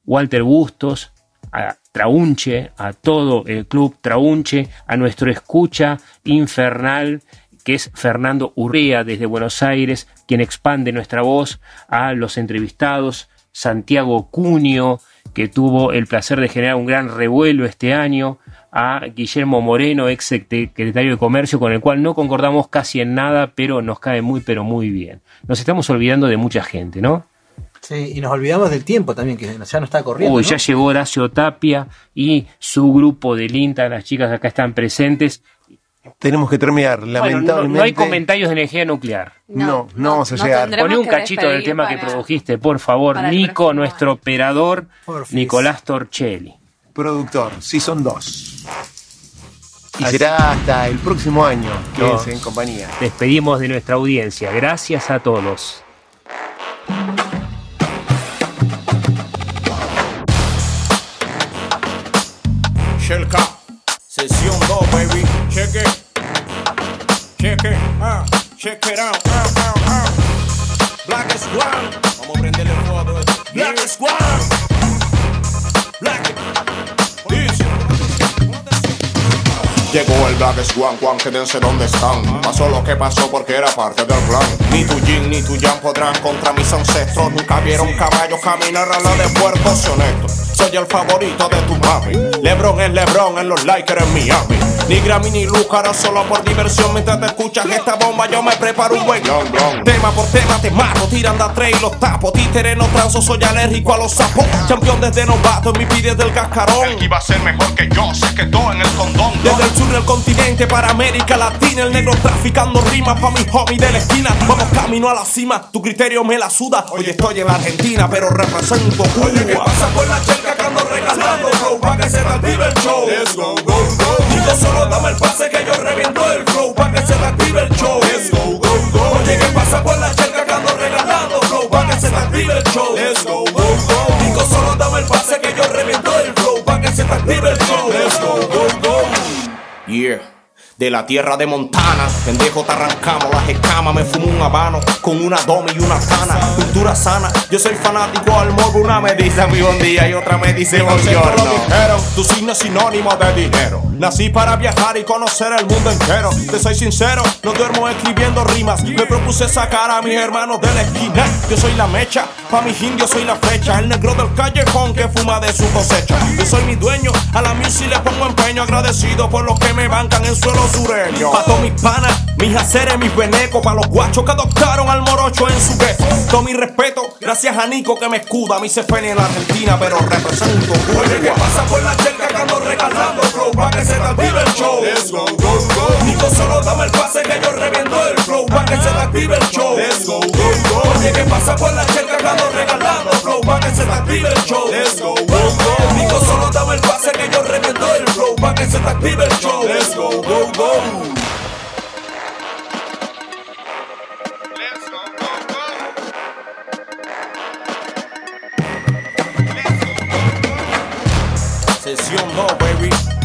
Walter Bustos, a Traunche, a todo el club Traunche, a nuestro escucha infernal que es Fernando Urrea desde Buenos Aires, quien expande nuestra voz, a los entrevistados, Santiago Cunio, que tuvo el placer de generar un gran revuelo este año, a Guillermo Moreno, ex secretario de Comercio, con el cual no concordamos casi en nada, pero nos cae muy, pero muy bien. Nos estamos olvidando de mucha gente, ¿no? Sí, y nos olvidamos del tiempo también, que ya no está corriendo. Uy, ya llegó Horacio Tapia y su grupo del INTA, las chicas acá están presentes. Tenemos que terminar, lamentablemente. no, hay comentarios de energía nuclear. No, no, vamos a llegar. Poné un cachito del tema que produjiste, por favor. Nico, nuestro operador, Nicolás Torchelli. Productor, sí son dos. Y será hasta el próximo año. Quédense en compañía. Despedimos de nuestra audiencia. Gracias a todos. Michelle K. Sesión 2, baby. Check it. Check it. Ah, Check it out. Ah, ah, Black Squad. Vamos a prenderle fuego a todo esto. Black Squad. Llegó el Black Swan, Juan, quédense donde están. Pasó lo que pasó porque era parte del plan. Ni tu Jin ni tu Jan podrán contra mis ancestros. Nunca vieron caballos caminar a la de puertos honestos. Soy el favorito de tu mami. Lebron es Lebron en los Lakers en Miami. Ni Grammy ni Lúcara, solo por diversión. Mientras te escuchas esta bomba, yo me preparo un buen long, long. Tema por tema te mato, tiran a tres y los tapo. Títere no transo, soy alérgico a los sapos. Campeón desde novato, en mi pide del cascarón. El que iba a ser mejor que yo, se quedó en el condón. Desde el sur del continente para América Latina, el negro traficando rimas pa' mi homie de la esquina. Vamos camino a la cima, tu criterio me la suda. Hoy estoy en la Argentina, pero represento Cuba. Oye, ¿qué pasa por la que ando regalando? Flow, pa' que se te el show. Let's go, go, go. Digo, solo dame el pase que yo reviento el flow, pa' que se active el show. Let's go, go, go. Oye, ¿qué pasa por la chelca que ando regalando? Flow, pa' que se active el show. Let's go, go, go. Digo, solo dame el pase que yo reviento el flow, pa' que se active el show. Let's go, go, go. Yeah. De la tierra de Montana, pendejo te arrancamos las escamas, me fumo un habano con una domi y una cana, cultura sana, yo soy fanático al morbo, una me dice mi buen día y otra me dice lo dijeron, tu signo es sinónimo de dinero, nací para viajar y conocer el mundo entero, te soy sincero, no duermo escribiendo rimas, me propuse sacar a mis hermanos de la esquina, yo soy la mecha, pa' mis indios soy la flecha, el negro del callejón que fuma de su cosecha, yo soy mi dueño, a la music le pongo empeño, agradecido por los que me bancan en suelo sureño. Pa' todos mis panas, mis haceres, mis venecos, pa' los guachos que adoptaron al morocho en su gueto. Todo mi respeto, gracias a Nico que me escuda, se pene en la Argentina, pero represento. Oye, ¿qué pasa por la chelca que ando regalando flow? Pa' que se te active el show. Let's go, go, go. Nico solo dame el pase que yo reviento el flow, pa' que se te active el show. Let's go, go, go. Oye, ¿qué pasa por la chelca que ando regalando flow? Pa' que se te active el show. Let's go, go, go. Nico solo dame el pase que yo reviento el flow, pa' que se te active el show. Let's go, go, go. Sesión 2, baby.